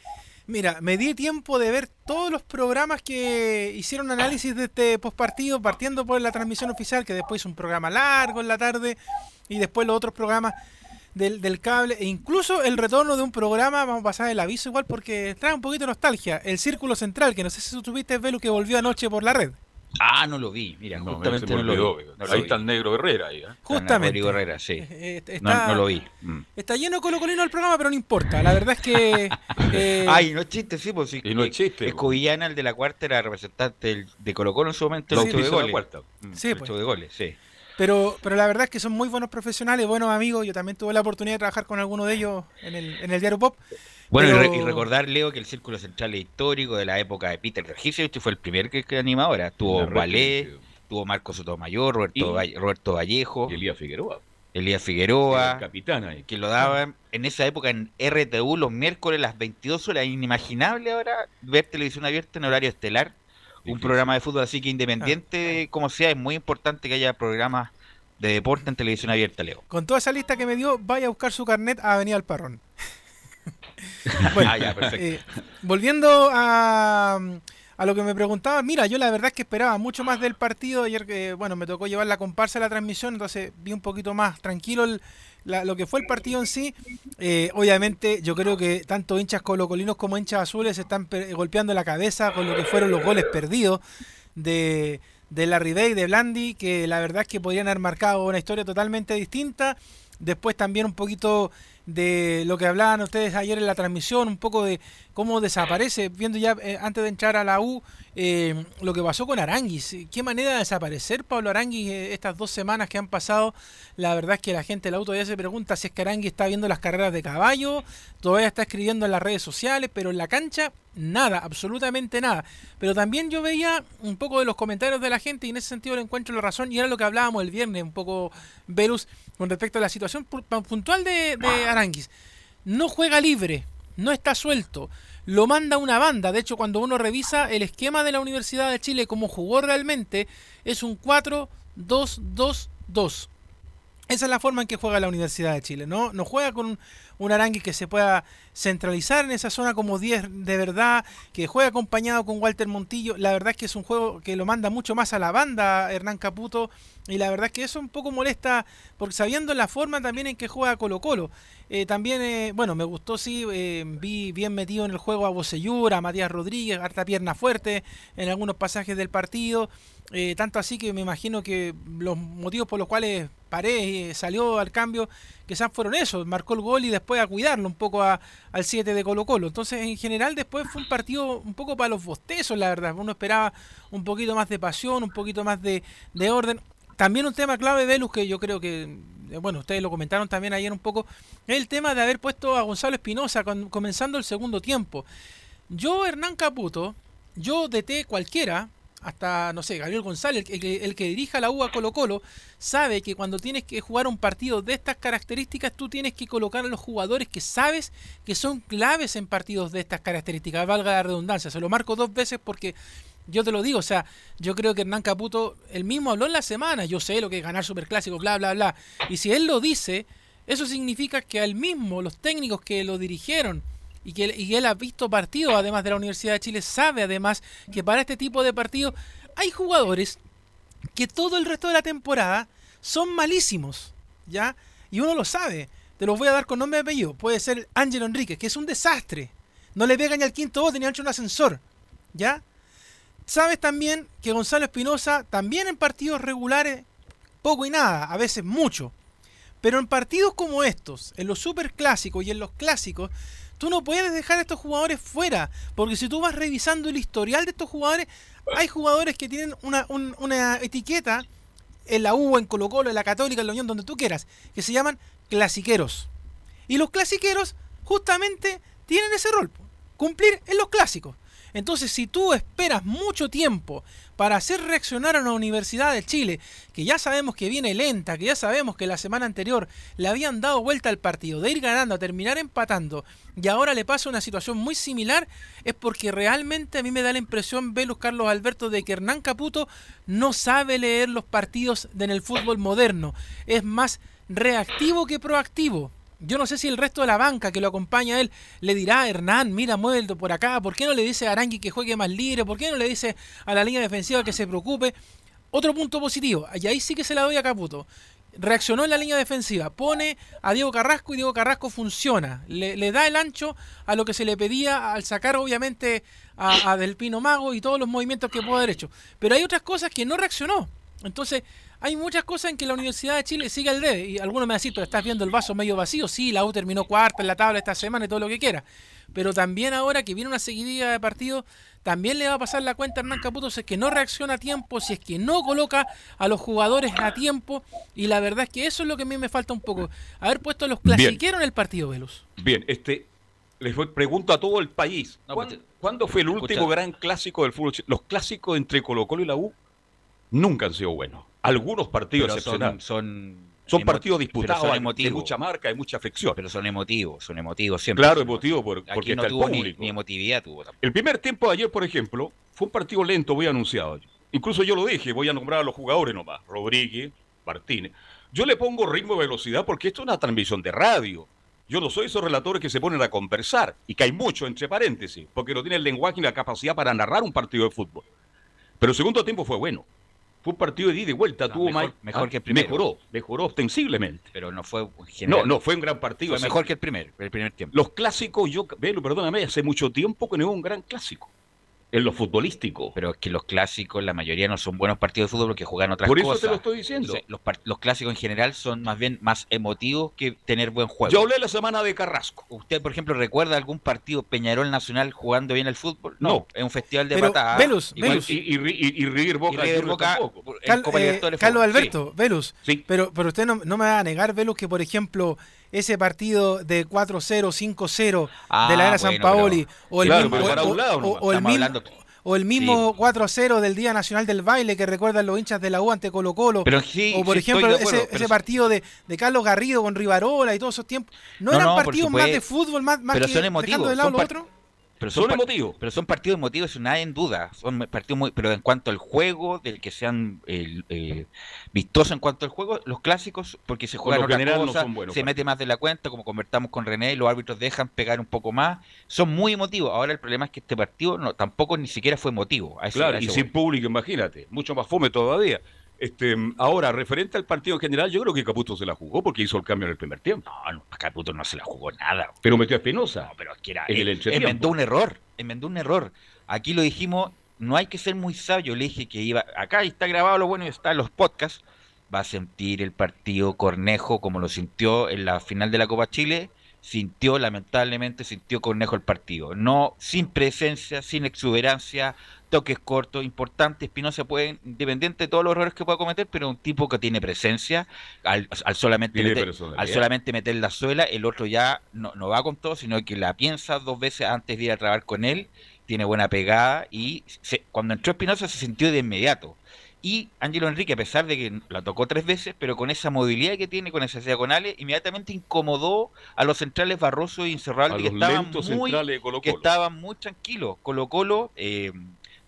mira, me di tiempo de ver todos los programas que hicieron análisis de este postpartido, partiendo por la transmisión oficial, que después hizo un programa largo en la tarde, y después los otros programas del, del, cable, e incluso el retorno de un programa, vamos a pasar el aviso igual porque trae un poquito de nostalgia, el Círculo Central, que no sé si tuviste, Velo, que volvió anoche por la red. Ah, no lo vi, mira, No, justamente no lo olvidó, vi. No lo Ahí vi. está el negro Herrera ahí, ¿eh? Justamente. Rodrigo Herrera, sí. Eh, eh, No, lo vi. Mm. Está lleno Colo Colino el programa, pero no importa. La verdad es que. eh, Ay, no es chiste, sí, pues sí. Y no es chiste. Escobillana, el de la cuarta, era representante del- de Colo Colo en su momento, el Sí, hecho de la goles. cuarta. Mm, Sí, pues. hecho de goles, sí. Pero, pero la verdad es que son muy buenos profesionales, buenos amigos. Yo también tuve la oportunidad de trabajar con alguno de ellos en el, en el diario Pop. Bueno, y Pero- re- y, recordar, Leo, que el Círculo Central es histórico de la época de Peter Regis, fue el primer que, que animó ahora. Tuvo que- tuvo Marco Sotomayor, Roberto, Y- Valle- Roberto Vallejo, Y Elías Figueroa. Elías Figueroa, el capitán ahí. que lo daban en esa época en RTU los miércoles a las 22 horas. Inimaginable ahora ver televisión abierta en horario estelar. Un programa de fútbol así que independiente como sea, es muy importante que haya programas de deporte en televisión abierta, Leo. Con toda esa lista que me dio, vaya a buscar su carnet a Avenida Alparrón. Bueno, Ah, ya, perfecto. eh, volviendo a, a lo que me preguntaba, mira, yo la verdad es que esperaba mucho más del partido. Ayer, que bueno, me tocó llevar la comparsa a la transmisión, entonces vi un poquito más tranquilo el- la- lo que fue el partido en sí. Eh, obviamente, yo creo que tanto hinchas colocolinos como hinchas azules se están pe- golpeando la cabeza con lo que fueron los goles perdidos de, de Larry Day, de Blandi, que la verdad es que podrían haber marcado una historia totalmente distinta. Después también un poquito de lo que hablaban ustedes ayer en la transmisión, un poco de cómo desaparece, viendo ya eh, antes de entrar a la U, eh, lo que pasó con Aranguis. Qué manera de desaparecer Pablo Aranguis eh, estas dos semanas que han pasado. La verdad es que la gente del auto ya se pregunta si es que Aranguis está viendo las carreras de caballo, todavía está escribiendo en las redes sociales, pero en la cancha nada, absolutamente nada. Pero también yo veía un poco de los comentarios de la gente y en ese sentido le encuentro la razón y era lo que hablábamos el viernes, un poco Velus, con respecto a la situación pu- puntual de, de Aranguis. No juega libre, no está suelto, lo manda una banda. De hecho, cuando uno revisa el esquema de la Universidad de Chile, como jugó realmente, es un 4-2-2-2. Esa es la forma en que juega la Universidad de Chile, ¿no? No juega con un, un Arangui que se pueda centralizar en esa zona como 10 de verdad, que juega acompañado con Walter Montillo. La verdad es que es un juego que lo manda mucho más a la banda Hernán Caputo y la verdad es que eso un poco molesta porque sabiendo la forma también en que juega Colo Colo. Eh, también, eh, bueno, me gustó, sí, eh, vi bien metido en el juego a Bocellur, a Matías Rodríguez, harta pierna fuerte en algunos pasajes del partido. Tanto así que me imagino que los motivos por los cuales Paredes salió al cambio quizás fueron esos, marcó el gol y después a cuidarlo un poco a- al 7 de Colo Colo. Entonces en general después fue un partido un poco para los bostezos, la verdad. Uno esperaba un poquito más de pasión, un poquito más de, de orden. También un tema clave, Velus, que yo creo que, eh, bueno, ustedes lo comentaron también ayer un poco, es el tema de haber puesto a Gonzalo Espinosa comenzando el segundo tiempo. Yo, Hernán Caputo, yo DT cualquiera, hasta, no sé, Gabriel González, el, que- el que dirija la U Colo Colo, sabe que cuando tienes que jugar un partido de estas características, tú tienes que colocar a los jugadores que sabes que son claves en partidos de estas características, valga la redundancia. Se lo marco dos veces porque yo te lo digo, o sea, yo creo que Hernán Caputo, él mismo habló en la semana, yo sé lo que es ganar superclásico, bla, bla, bla. Y si él lo dice, eso significa que al mismo, los técnicos que lo dirigieron, y que, y él ha visto partidos además de la Universidad de Chile, sabe además que para este tipo de partidos hay jugadores que todo el resto de la temporada son malísimos, ¿ya? Y uno lo sabe. Te los voy a dar con nombre y apellido. Puede ser Ángel Enríquez, que es un desastre. No le pega ni al quinto bote ni hecho un ascensor, ¿ya? Sabes también que Gonzalo Espinosa, también en partidos regulares, poco y nada, a veces mucho. Pero en partidos como estos, en los superclásicos y en los clásicos, tú no puedes dejar a estos jugadores fuera. Porque si tú vas revisando el historial de estos jugadores, hay jugadores que tienen una, un- una etiqueta en la U, en Colo Colo, en la Católica, en la Unión, donde tú quieras, que se llaman clasiqueros. Y los clasiqueros justamente tienen ese rol, cumplir en los clásicos. Entonces, si tú esperas mucho tiempo para hacer reaccionar a una Universidad de Chile, que ya sabemos que viene lenta, que ya sabemos que la semana anterior le habían dado vuelta al partido, de ir ganando a terminar empatando, y ahora le pasa una situación muy similar, es porque realmente a mí me da la impresión, Velus Carlos Alberto, de que Hernán Caputo no sabe leer los partidos en el fútbol moderno. Es más reactivo que proactivo. Yo no sé si el resto de la banca que lo acompaña a él le dirá Hernán, mira, muévelo por acá. ¿Por qué no le dice a Arangui que juegue más libre? ¿Por qué no le dice a la línea defensiva que se preocupe? Otro punto positivo, y ahí sí que se la doy a Caputo. Reaccionó en la línea defensiva, pone a Diego Carrasco y Diego Carrasco funciona. Le, da el ancho a lo que se le pedía al sacar obviamente a, a Del Pino Mago y todos los movimientos que pudo haber hecho. Pero hay otras cosas que no reaccionó. Entonces, hay muchas cosas en que la Universidad de Chile sigue al debe. Y algunos me dicen, pero estás viendo el vaso medio vacío. Sí, la U terminó cuarta en la tabla esta semana y todo lo que quiera. Pero también ahora que viene una seguidilla de partidos, también le va a pasar la cuenta a Hernán Caputo si es que no reacciona a tiempo, si es que no coloca a los jugadores a tiempo. Y la verdad es que eso es lo que a mí me falta un poco. Haber puesto a los clasiqueros en el partido, Velus. Bien, este, les pregunto a todo el país. Pues, ¿Cuándo, fue el último gran clásico del fútbol? Los clásicos entre Colo Colo y la U nunca han sido buenos algunos partidos excepcionales. Son, son, partidos disputados de mucha marca, y mucha afección. Pero son emotivos, son emotivos siempre. Claro, emotivos porque no está tuvo el público. Ni, emotividad tuvo tampoco. El primer tiempo de ayer, por ejemplo, fue un partido lento, voy anunciado. Incluso yo lo dije, voy a nombrar a los jugadores nomás. Rodríguez, Martínez. Yo le pongo ritmo y velocidad porque esto es una transmisión de radio. Yo no soy esos relatores que se ponen a conversar y que hay mucho entre paréntesis, porque no tiene el lenguaje y la capacidad para narrar un partido de fútbol. Pero el segundo tiempo fue bueno. Fue un partido de ida y vuelta, tuvo mejor, mejor ah, que el primero. Mejoró, mejoró ostensiblemente. Pero no fue general. No, no fue un gran partido. Fue mejor que el primer, el primer tiempo. Los clásicos, yo, velo, perdóname, hace mucho tiempo que no hubo un gran clásico en lo futbolístico. Pero es que los clásicos, la mayoría no son buenos partidos de fútbol porque juegan otras cosas. Por eso te lo estoy diciendo. los, los, clásicos en general son más bien más emotivos que tener buen juego. Yo hablé la semana de Carrasco. ¿Usted, por ejemplo, recuerda algún partido Peñarol Nacional jugando bien el fútbol? No, es un festival de Pero, patadas. Velus, y, Y, y, y, River Boca. Y River Boca eh, Carlos Alberto, Velus. Sí. Pero, pero usted no, no me va a negar, Velus, que por ejemplo ese partido de 4-0, 5-0 ah, de la era San Paoli o el claro, mismo, o, o, o el mismo o el mismo 4-0 del Día Nacional del Baile que recuerdan los hinchas de la U ante Colo Colo. Pero sí, o por sí ejemplo acuerdo, ese, ese partido de, de, Carlos Garrido con Rivarola y todos esos tiempos. ¿No, no eran no, partidos más de fútbol, más, más pero que son emotivos, dejando de lado son lo otro? Pero son, son emotivos. Pero son partidos emotivos, eso nadie en duda. Son partidos muy, pero en cuanto al juego, del que sean eh, eh, vistosos en cuanto al juego, los clásicos, porque se juegan no son buenos, se mete más de la cuenta, como convertamos con René, los árbitros dejan pegar un poco más, son muy emotivos. Ahora el problema es que este partido no, tampoco ni siquiera fue emotivo. A claro, a y sin público, imagínate, mucho más fome todavía. Este, ahora, referente al partido en general, yo creo que Caputo se la jugó porque hizo el cambio en el primer tiempo. No, no Caputo no se la jugó nada. Pero metió a Espinosa. No, pero es que era, en el enmendó un error, enmendó un error. Aquí lo dijimos, no hay que ser muy sabio. Le dije que iba, acá está grabado lo bueno y está en los podcasts. Va a sentir el partido Cornejo como lo sintió en la final de la Copa Chile. Sintió, lamentablemente, sintió Cornejo el partido. No, sin presencia, sin exuberancia, toques cortos, importantes. Espinosa puede, independiente de todos los errores que pueda cometer, pero un tipo que tiene presencia, al, al solamente, meter, al solamente meter la suela, el otro ya no, no, va con todo, sino que la piensa dos veces antes de ir a trabajar con él, tiene buena pegada y se, cuando entró Espinosa se sintió de inmediato. Y Ángelo Enrique, a pesar de que la tocó tres veces, pero con esa movilidad que tiene, con esas diagonales, inmediatamente incomodó a los centrales Barroso y Incerralde, que estaban, muy, que estaban muy tranquilos. Colo Colo eh,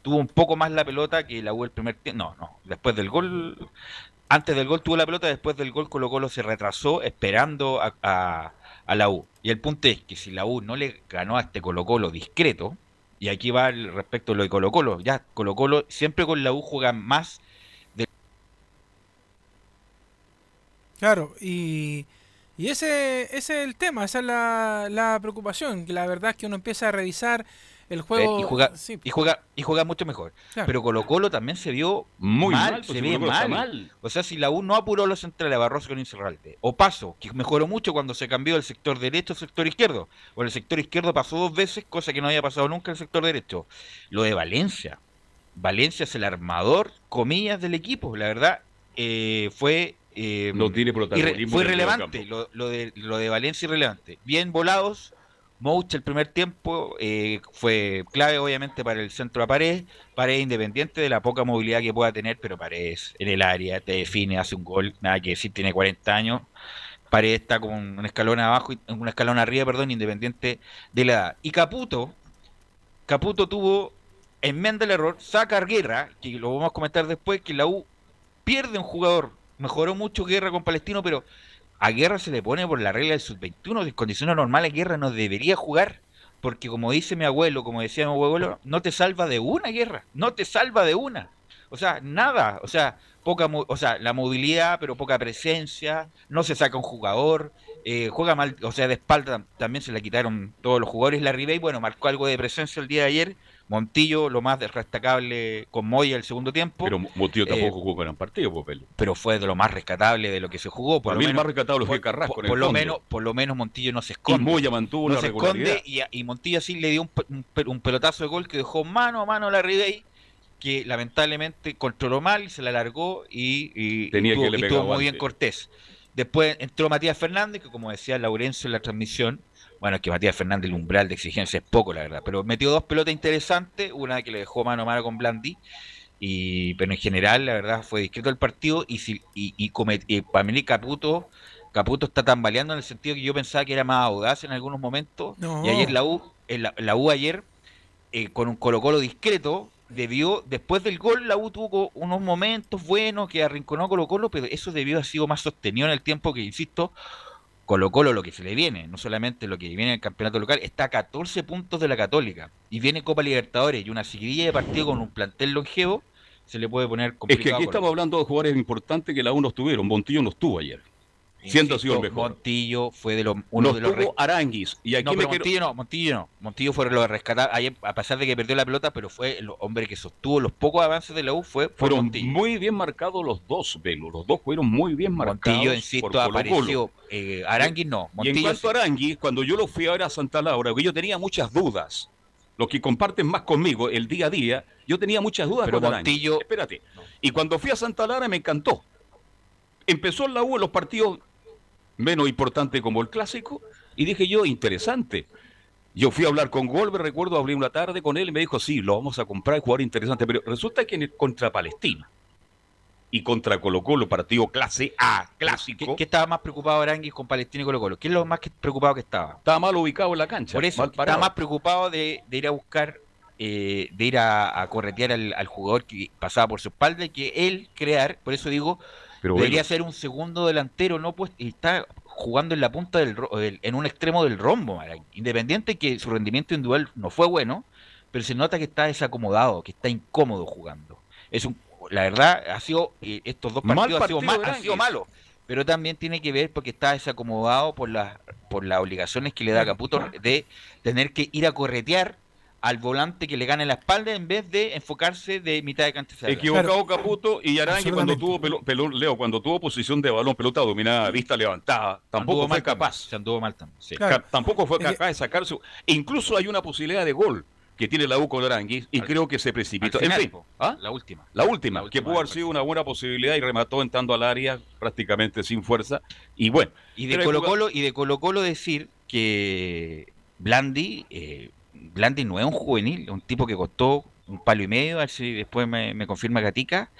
tuvo un poco más la pelota que la U el primer tiempo. No, no, después del gol, antes del gol tuvo la pelota, después del gol Colo Colo se retrasó esperando a, a, la U. Y el punto es que si la U no le ganó a este Colo Colo discreto, y aquí va el respecto a lo de Colo Colo. Ya, Colo Colo siempre con la U juega más de... Claro, y, y ese, ese es el tema, esa es la, la preocupación, que la verdad es que uno empieza a revisar el juego eh, y, juega, sí. y juega y juega mucho mejor. Claro. Pero Colo Colo también se vio muy mal, mal se pues ve mal. mal. O sea, si la U no apuró los centrales a Barroso con Incerralde, o Paso, que mejoró mucho cuando se cambió del sector derecho al sector izquierdo, o el sector izquierdo pasó dos veces, cosa que no había pasado nunca en el sector derecho. Lo de Valencia. Valencia es el armador, comillas, del equipo. La verdad, eh, fue eh, no tiene protagonismo fue irrelevante lo, lo, de, lo de Valencia irrelevante bien volados Mouch el primer tiempo eh, fue clave obviamente para el centro de pared, pared independiente de la poca movilidad que pueda tener, pero pared en el área, te define, hace un gol, nada que decir, tiene 40 años, pared está con un escalón abajo, un escalón arriba, perdón, independiente de la edad. Y Caputo, Caputo tuvo enmienda el error, saca a Guerra, que lo vamos a comentar después, que la U pierde un jugador, mejoró mucho Guerra con Palestino, pero a Guerra se le pone por la regla del sub-21, en condiciones normales Guerra no debería jugar, porque como dice mi abuelo, como decía mi abuelo, no te salva de una guerra, no te salva de una. O sea, nada, o sea, poca, o sea, la movilidad, pero poca presencia, no se saca un jugador, eh, juega mal, o sea, de espalda también se le quitaron todos los jugadores. La Ribey, bueno, marcó algo de presencia el día de ayer, Montillo, lo más destacable con Moya el segundo tiempo. Pero Montillo tampoco eh, jugó gran partido, Popel. Pero fue de lo más rescatable de lo que se jugó. Por lo menos, más rescatable fue Carrasco. Por, lo menos, por lo menos Montillo no se esconde. Y Moya mantuvo no la se esconde y, Montillo sí le dio un, pelotazo de gol que dejó mano a mano a la Ribey que lamentablemente controló mal, y se la alargó y, Tenía tuvo, que le muy bien Cortés. Después entró Matías Fernández, que como decía Laurencio en la transmisión, bueno, es que Matías Fernández, el umbral de exigencia es poco, la verdad. Pero metió dos pelotas interesantes, una que le dejó mano a mano con Blandi. Y, pero en general, la verdad, fue discreto el partido. Y, si, y, y, para mí, Caputo, Caputo está tambaleando en el sentido que yo pensaba que era más audaz en algunos momentos. Y ayer la U, la, la U ayer, eh, con un Colo-Colo discreto, debió, después del gol, la U tuvo unos momentos buenos que arrinconó Colo-Colo, pero eso debió haber sido más sostenido en el tiempo que, insisto, Colo Colo lo que se le viene, no solamente lo que viene en el campeonato local, está a 14 puntos de la Católica y viene Copa Libertadores y una seguidilla de partido con un plantel longevo, se le puede poner complicado. Es que aquí estamos hablando de jugadores importantes que la U no estuvieron, Montillo no estuvo ayer. Siendo así el mejor. Montillo fue de lo, uno de los. Aranguis. Y aquí no, Montillo no, Montillo no. Montillo fue lo de rescatar. Ayer, a pesar de que perdió la pelota, pero fue el hombre que sostuvo los pocos avances de la U. Fue, Fueron muy bien marcados los dos, Velo. Los dos fueron muy bien marcados. Montillo, insisto, apareció. Eh, Aranguis no. Montillo, y en cuanto a Aranguis, cuando yo lo fui a ver a Santa Laura, yo tenía muchas dudas. Los que comparten más conmigo el día a día, yo tenía muchas dudas pero con Montillo. Espérate. Y cuando fui a Santa Laura me encantó. Empezó en la U en los partidos menos importante como el clásico, y dije yo, interesante. Yo fui a hablar con Golber, recuerdo, hablé una tarde con él y me dijo, sí, lo vamos a comprar, es jugador interesante, pero resulta que en contra Palestina y contra Colo Colo, partido clase A, clásico. ¿Qué, estaba más preocupado Aranguis con Palestina y Colo Colo? ¿Qué es lo más preocupado que estaba? Estaba mal ubicado en la cancha. Por eso, estaba más preocupado de, ir a buscar, eh, de ir a, corretear al, jugador que pasaba por su espalda y que él crear, por eso digo, Debería ser un segundo delantero, no pues está jugando en la punta del en un extremo del rombo, independiente que su rendimiento individual no fue bueno, pero se nota que está desacomodado, que está incómodo jugando. Es un, la verdad ha sido eh, estos dos partidos ha sido, malo, pero también tiene que ver porque está desacomodado por las por las obligaciones que le da Caputo de tener que ir a corretear al volante que le gane la espalda en vez de enfocarse de mitad de cancha. Equivocado Caputo y Arangui cuando tuvo Leo, cuando tuvo posición de balón, pelota dominada, vista levantada, tampoco fue capaz. Se anduvo mal también. Tampoco fue capaz de sacar su. Incluso hay una posibilidad de gol que tiene la U con Aranguis y creo que se precipitó. en fin, ¿ah? la última. La última, que pudo haber sido una buena posibilidad y remató entrando al área prácticamente sin fuerza. Y bueno. Y de Colo Colo, y de Colo Colo decir que Blandi eh, Blandi no es un juvenil, es un tipo que costó un palo y medio, a ver si después me, confirma Gatica,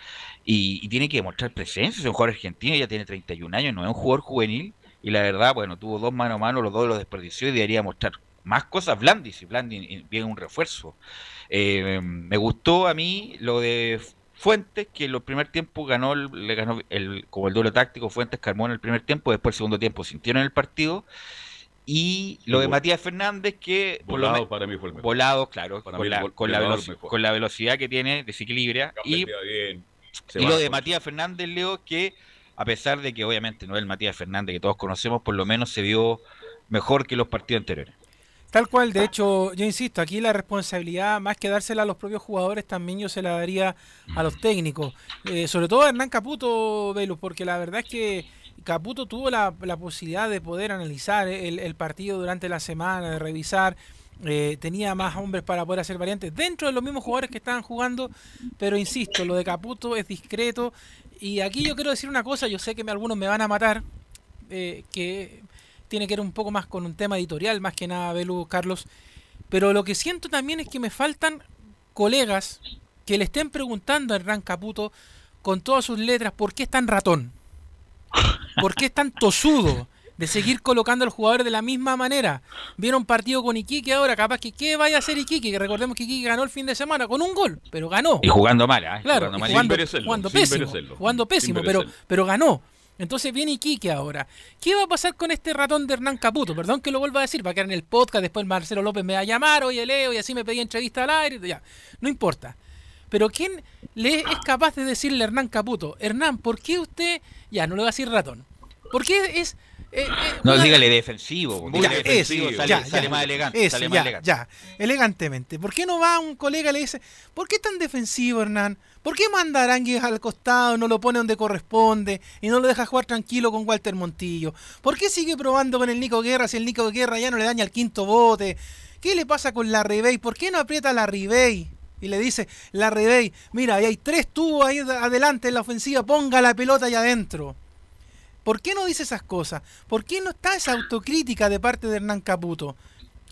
y, tiene que demostrar presencia, es un jugador argentino, ya tiene 31 años, no es un jugador juvenil, y la verdad, bueno, tuvo dos mano a mano, los dos los desperdició y debería mostrar más cosas Blandi, si Blandi viene un refuerzo. Eh, me gustó a mí lo de Fuentes, que en el primer tiempo ganó, le ganó el, como el duelo táctico, Fuentes Carmón en el primer tiempo, después el segundo tiempo sintieron el partido, y lo de Matías Fernández, que volado para mí fue el mejor. Volado, claro, con, la, con, la velocidad que tiene, desequilibra. Y, y lo de Matías Fernández, Leo, que a pesar de que obviamente no es el Matías Fernández que todos conocemos, por lo menos se vio mejor que los partidos anteriores. Tal cual, de hecho, yo insisto, aquí la responsabilidad, más que dársela a los propios jugadores, también yo se la daría a los técnicos. Eh, sobre todo a Hernán Caputo, Velus, porque la verdad es que Caputo tuvo la, posibilidad de poder analizar el, partido durante la semana, de revisar. Eh, tenía más hombres para poder hacer variantes dentro de los mismos jugadores que estaban jugando, pero insisto, lo de Caputo es discreto. Y aquí yo quiero decir una cosa, yo sé que algunos me van a matar, eh, que, tiene que ver un poco más con un tema editorial, más que nada, Belu, Carlos. Pero lo que siento también es que me faltan colegas que le estén preguntando a Hernán Caputo con todas sus letras por qué es tan ratón, por qué es tan tosudo de seguir colocando al jugador de la misma manera. Vieron partido con Iquique ahora, capaz que qué vaya a hacer Iquique, que recordemos que Iquique ganó el fin de semana con un gol, pero ganó. Y jugando mal, ¿eh? Claro, jugando, jugando, pésimo, jugando pésimo, pero, pero ganó. Entonces viene Iquique ahora. ¿Qué va a pasar con este ratón de Hernán Caputo? Perdón que lo vuelva a decir, va a quedar en el podcast, después Marcelo López me va a llamar, oye Leo, y así me pedí entrevista al aire, ya. No importa. Pero ¿quién le es capaz de decirle a Hernán Caputo, Hernán, ¿por qué usted, ya no le va a decir ratón? ¿Por qué es eh, eh, no, dígale defensivo. defensivo sale, más elegante. ya, elegantemente. ¿Por qué no va un colega y le dice, ¿por qué tan defensivo, Hernán? ¿Por qué manda a Arangues al costado, no lo pone donde corresponde y no lo deja jugar tranquilo con Walter Montillo? ¿Por qué sigue probando con el Nico Guerra si el Nico Guerra ya no le daña el quinto bote? ¿Qué le pasa con la Ribey? ¿Por qué no aprieta la Ribey? Y le dice, la Ribey, mira, hay tres tubos ahí adelante en la ofensiva, ponga la pelota ahí adentro. ¿Por qué no dice esas cosas? ¿Por qué no está esa autocrítica de parte de Hernán Caputo?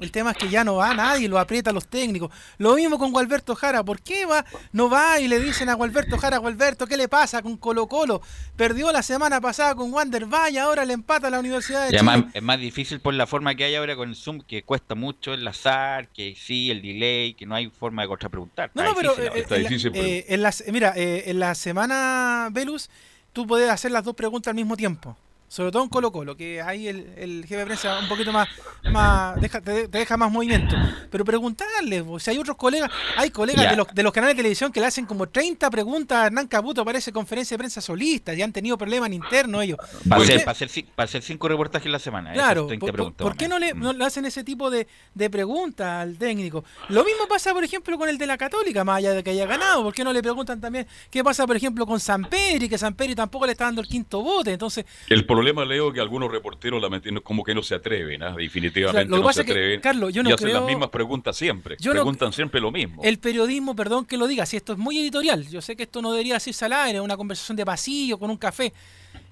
El tema es que ya no va nadie, lo aprieta a los técnicos. Lo mismo con Gualberto Jara. ¿Por qué va? No va y le dicen a Gualberto Jara, Gualberto, ¿qué le pasa con Colo Colo? Perdió la semana pasada con Wander Vaya, ahora le empata a la Universidad de Chile. es más difícil por la forma que hay ahora con el Zoom, que cuesta mucho enlazar, que sí, el delay, que no hay forma de contrapreguntar. No, no, pero en la, mira, eh, en la semana, Velus, tú puedes hacer las dos preguntas al mismo tiempo. Sobre todo en Colo Colo, que ahí el, el jefe de prensa un poquito más, más deja, te, deja más movimiento. Pero preguntarle, si hay otros colegas, hay colegas de los, de los, canales de televisión que le hacen como 30 preguntas a Hernán Caputo, parece conferencia de prensa solista, ya han tenido problemas internos ellos. Va a, ser, para hacer, cinco reportajes en la semana. Claro, por, qué no le, no le, hacen ese tipo de, de preguntas al técnico? Lo mismo pasa, por ejemplo, con el de la Católica, más allá de que haya ganado. ¿Por qué no le preguntan también qué pasa, por ejemplo, con San Pedro, que San Pedro tampoco le está dando el quinto bote? Entonces... El problema, Leo, que algunos reporteros como que no se atreven, ¿ah? definitivamente no se atreven. Carlos, yo no y hacen las mismas preguntas siempre. Preguntan siempre lo mismo. El periodismo, perdón que lo diga, si esto es muy editorial, yo sé que esto no debería ser al aire, una conversación de pasillo con un café.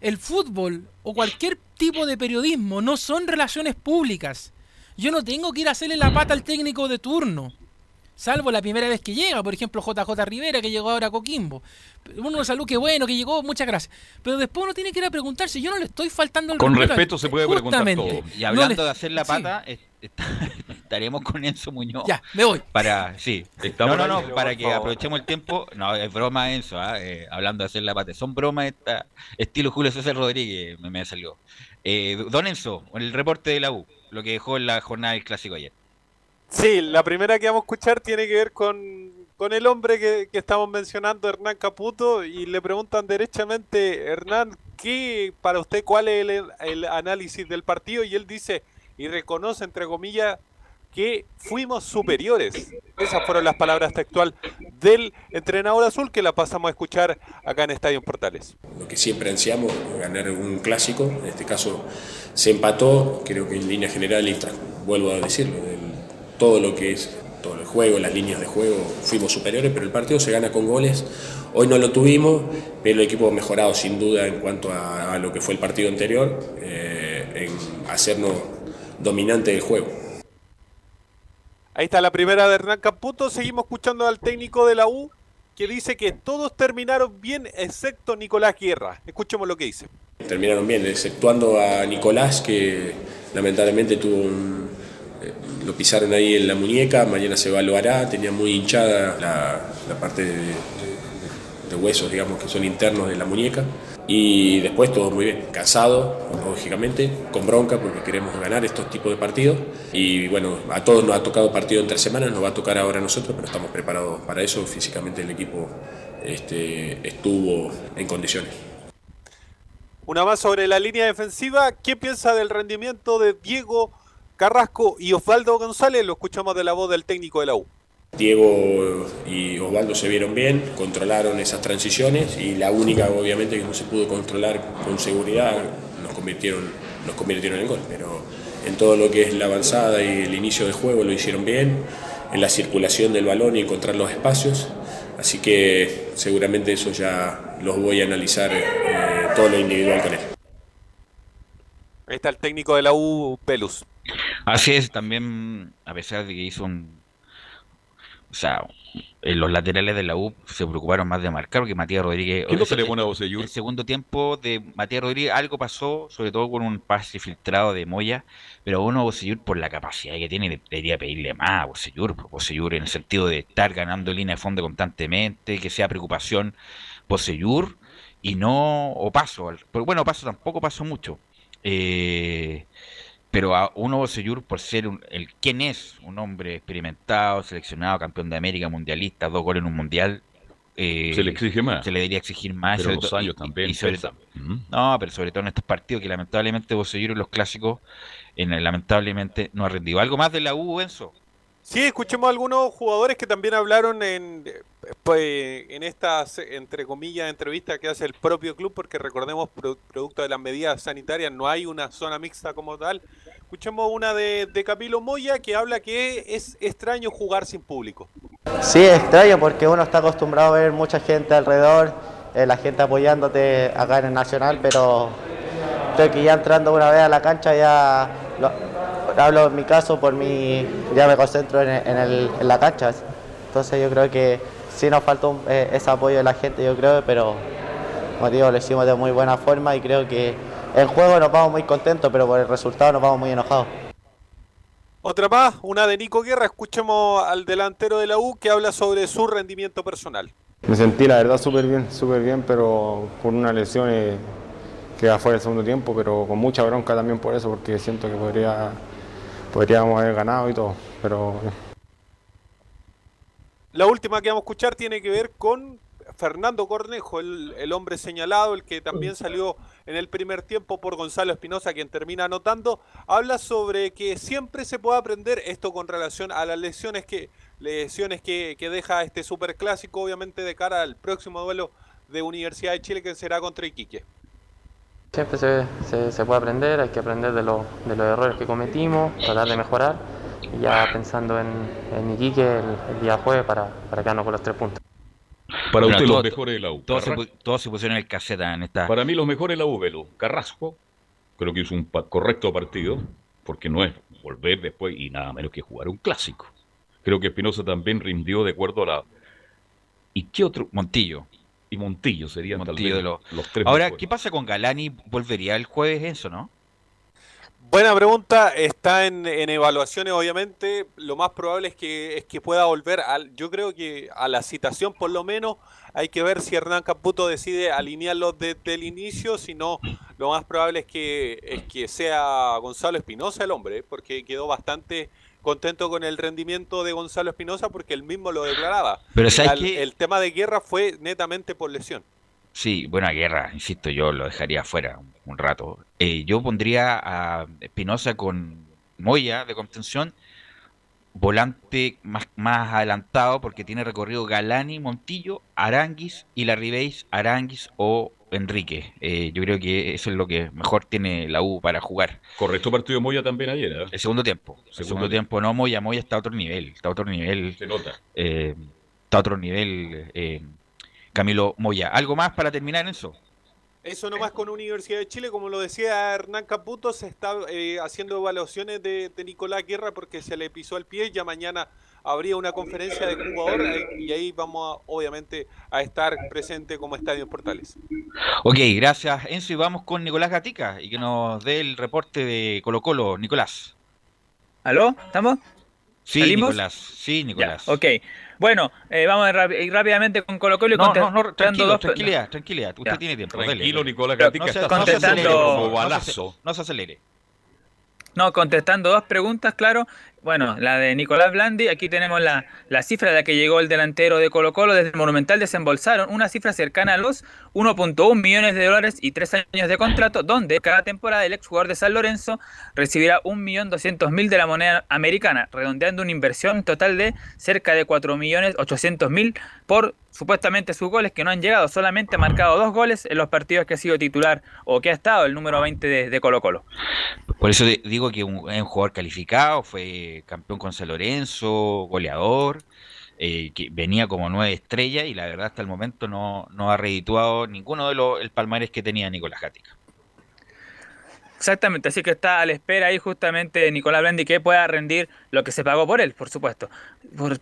El fútbol o cualquier tipo de periodismo no son relaciones públicas. Yo no tengo que ir a hacerle la pata al técnico de turno. Salvo la primera vez que llega, por ejemplo, JJ Rivera, que llegó ahora a Coquimbo. Uno salud, qué bueno, que llegó, muchas gracias. Pero después uno tiene que ir a preguntarse, yo no le estoy faltando el Con respeto se puede preguntar todo. Y hablando de hacer la pata, estaremos con Enzo Muñoz. Ya, me voy. Para, sí. no, no, no, para que aprovechemos el tiempo. No, es broma Enzo, ¿ah? eh, hablando de hacer la pata. Son bromas esta, estilo Julio César Rodríguez, me, me salió. Eh, don Enzo, el reporte de la U, lo que dejó en la jornada del clásico ayer. Sí, la primera que vamos a escuchar tiene que ver con, el hombre que, estamos mencionando, Hernán Caputo, y le preguntan derechamente, Hernán, ¿qué para usted cuál es el, análisis del partido? Y él dice, y reconoce, entre comillas, que fuimos superiores. Esas fueron las palabras textual del entrenador azul que la pasamos a escuchar acá en Estadio Portales. Lo que siempre ansiamos, ganar un clásico, en este caso se empató, creo que en línea general, y vuelvo a decirlo, todo lo que es todo el juego, las líneas de juego, fuimos superiores, pero el partido se gana con goles. Hoy no lo tuvimos, pero el equipo ha mejorado sin duda en cuanto a, lo que fue el partido anterior, eh, en hacernos dominante del juego. Ahí está la primera de Hernán Caputo. Seguimos escuchando al técnico de la U que dice que todos terminaron bien excepto Nicolás Guerra. Escuchemos lo que dice. Terminaron bien, exceptuando a Nicolás que lamentablemente tuvo un, lo pisaron ahí en la muñeca, mañana se evaluará, tenía muy hinchada la, parte de, huesos, digamos, que son internos de la muñeca. Y después todo muy bien, casado, lógicamente, con bronca porque queremos ganar estos tipos de partidos. Y bueno, a todos nos ha tocado partido entre semanas, nos va a tocar ahora a nosotros, pero estamos preparados para eso. Físicamente el equipo este, estuvo en condiciones. Una más sobre la línea defensiva. ¿Qué piensa del rendimiento de Diego Carrasco y Osvaldo González, lo escuchamos de la voz del técnico de la U. Diego y Osvaldo se vieron bien, controlaron esas transiciones y la única obviamente que no se pudo controlar con seguridad nos convirtieron, nos convirtieron en gol. Pero en todo lo que es la avanzada y el inicio del juego lo hicieron bien, en la circulación del balón y encontrar los espacios. Así que seguramente eso ya los voy a analizar eh, todo lo individual con él. Ahí está el técnico de la U, Pelus. Así es, también, a pesar de que hizo un. O sea, en los laterales de la U se preocuparon más de marcar porque Matías Rodríguez. ¿Qué no se le pone a El segundo tiempo de Matías Rodríguez, algo pasó, sobre todo con un pase filtrado de Moya, pero uno Bosellur, por la capacidad que tiene, debería pedirle más a Bosellur, Bosellur en el sentido de estar ganando línea de fondo constantemente, que sea preocupación Bosellur y no o paso. Bueno, paso tampoco pasó mucho. Eh, pero a uno Bosellur, por ser el quien es, un hombre experimentado, seleccionado, campeón de América, mundialista, dos goles en un mundial. Eh, se le exige más. Se le debería exigir más. Pero los años también. No, pero sobre todo en estos partidos que lamentablemente Bosellur en los clásicos, en lamentablemente no ha rendido. ¿Algo más de la U, Enzo? Sí, escuchemos a algunos jugadores que también hablaron en, pues, en estas, entre comillas, entrevistas que hace el propio club, porque recordemos, producto de las medidas sanitarias, no hay una zona mixta como tal. Escuchemos una de, de Camilo Moya que habla que es extraño jugar sin público. Sí, es extraño porque uno está acostumbrado a ver mucha gente alrededor, eh, la gente apoyándote acá en el Nacional, pero creo que ya entrando una vez a la cancha ya hablo en mi caso por mi, ya me concentro en, la cancha. Entonces yo creo que sí nos faltó eh, ese apoyo de la gente, yo creo, pero como digo, lo hicimos de muy buena forma y creo que en juego nos vamos muy contentos, pero por el resultado nos vamos muy enojados. Otra más, una de Nico Guerra, escuchemos al delantero de la U que habla sobre su rendimiento personal. Me sentí la verdad súper bien, súper bien, pero por una lesión eh, que afuera el segundo tiempo, pero con mucha bronca también por eso, porque siento que podría podríamos haber ganado y todo, pero... La última que vamos a escuchar tiene que ver con Fernando Cornejo, el, hombre señalado, el que también salió en el primer tiempo por Gonzalo Espinosa, quien termina anotando, habla sobre que siempre se puede aprender esto con relación a las lesiones que, lesiones que, que deja este superclásico, obviamente de cara al próximo duelo de Universidad de Chile que será contra Iquique. Siempre se, se, puede aprender, hay que aprender de, lo, de, los errores que cometimos, tratar de mejorar y ya pensando en, en Iquique el, día jueves para, para quedarnos con los tres puntos. Para usted los mejores de la U. Todos se, pusieron el caseta en esta... Para mí los mejores de la U, Velo. Carrasco, creo que hizo un correcto partido, porque no es volver después y nada menos que jugar un clásico. Creo que Espinosa también rindió de acuerdo a la... ¿Y qué otro? Montillo y Montillo serían Montillo de los, tres. Ahora, ¿qué pasa con Galani? ¿Volvería el jueves eso, no? Buena pregunta, está en, evaluaciones obviamente, lo más probable es que, es que pueda volver, al, yo creo que a la citación por lo menos hay que ver si Hernán Caputo decide alinearlo desde el inicio, si no, lo más probable es que, es que sea Gonzalo Espinosa el hombre, porque quedó bastante contento con el rendimiento de Gonzalo Espinosa porque él mismo lo declaraba. Pero el, tema de guerra fue netamente por lesión. Sí, buena guerra, insisto, yo lo dejaría fuera un, rato. Eh, yo pondría a Espinosa con Moya de contención, volante más, más adelantado porque tiene recorrido Galani, Montillo, Aranguis y la Ribéis, Aranguis o Enrique. Eh, yo creo que eso es lo que mejor tiene la U para jugar. Correcto partido Moya también ayer. ¿eh? El segundo tiempo. el segundo tiempo no, Moya. Moya está a otro nivel. Está a otro nivel. Se nota. Eh, está a otro nivel eh, Camilo Moya. ¿Algo más para terminar en eso? Eso nomás con Universidad de Chile, como lo decía Hernán Caputo, se está haciendo evaluaciones de, de Nicolás Guerra porque se le pisó el pie. Ya mañana habría una conferencia de jugador eh, y ahí vamos obviamente a estar presente como Estadio Portales. Ok, gracias Enzo y vamos con Nicolás Gatica y que nos dé el reporte de Colo Colo. Nicolás. ¿Aló? ¿Estamos? Sí, Nicolás. Sí, Nicolás. ok. Bueno, eh, vamos a ir rápidamente con Colo Colo y no, no, no, tranquilo, tranquilidad, tranquilidad. Usted tiene tiempo. Tranquilo, Nicolás Gatica. No se, está contestando, no se acelere. No, contestando dos preguntas, claro. Bueno, la de Nicolás Blandi, aquí tenemos la, la, cifra de la que llegó el delantero de Colo Colo. Desde el Monumental desembolsaron una cifra cercana a los 1.1 millones de dólares y tres años de contrato, donde cada temporada el exjugador de San Lorenzo recibirá 1.200.000 de la moneda americana, redondeando una inversión total de cerca de 4.800.000 por supuestamente sus goles que no han llegado. Solamente ha marcado dos goles en los partidos que ha sido titular o que ha estado el número 20 de, de Colo Colo. Por eso digo que es un jugador calificado, fue campeón con San Lorenzo, goleador, eh, que venía como nueve estrellas y la verdad hasta el momento no, no ha redituado ninguno de los el palmares que tenía Nicolás Jática. Exactamente, así que está a la espera ahí justamente Nicolás Blendi que pueda rendir lo que se pagó por él, por supuesto.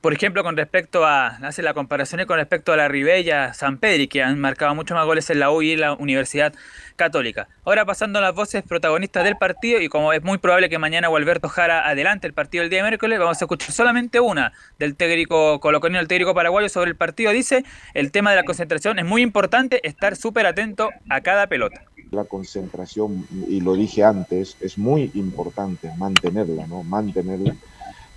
Por, ejemplo, con respecto a, hace la comparación con respecto a la Ribella, San Pedri, que han marcado muchos más goles en la U y la Universidad Católica. Ahora pasando a las voces protagonistas del partido y como es muy probable que mañana Gualberto Jara adelante el partido el día de miércoles, vamos a escuchar solamente una del técnico coloconio, el técnico paraguayo sobre el partido. Dice, el tema de la concentración es muy importante estar súper atento a cada pelota la concentración, y lo dije antes, es muy importante mantenerla, ¿no? Mantenerla,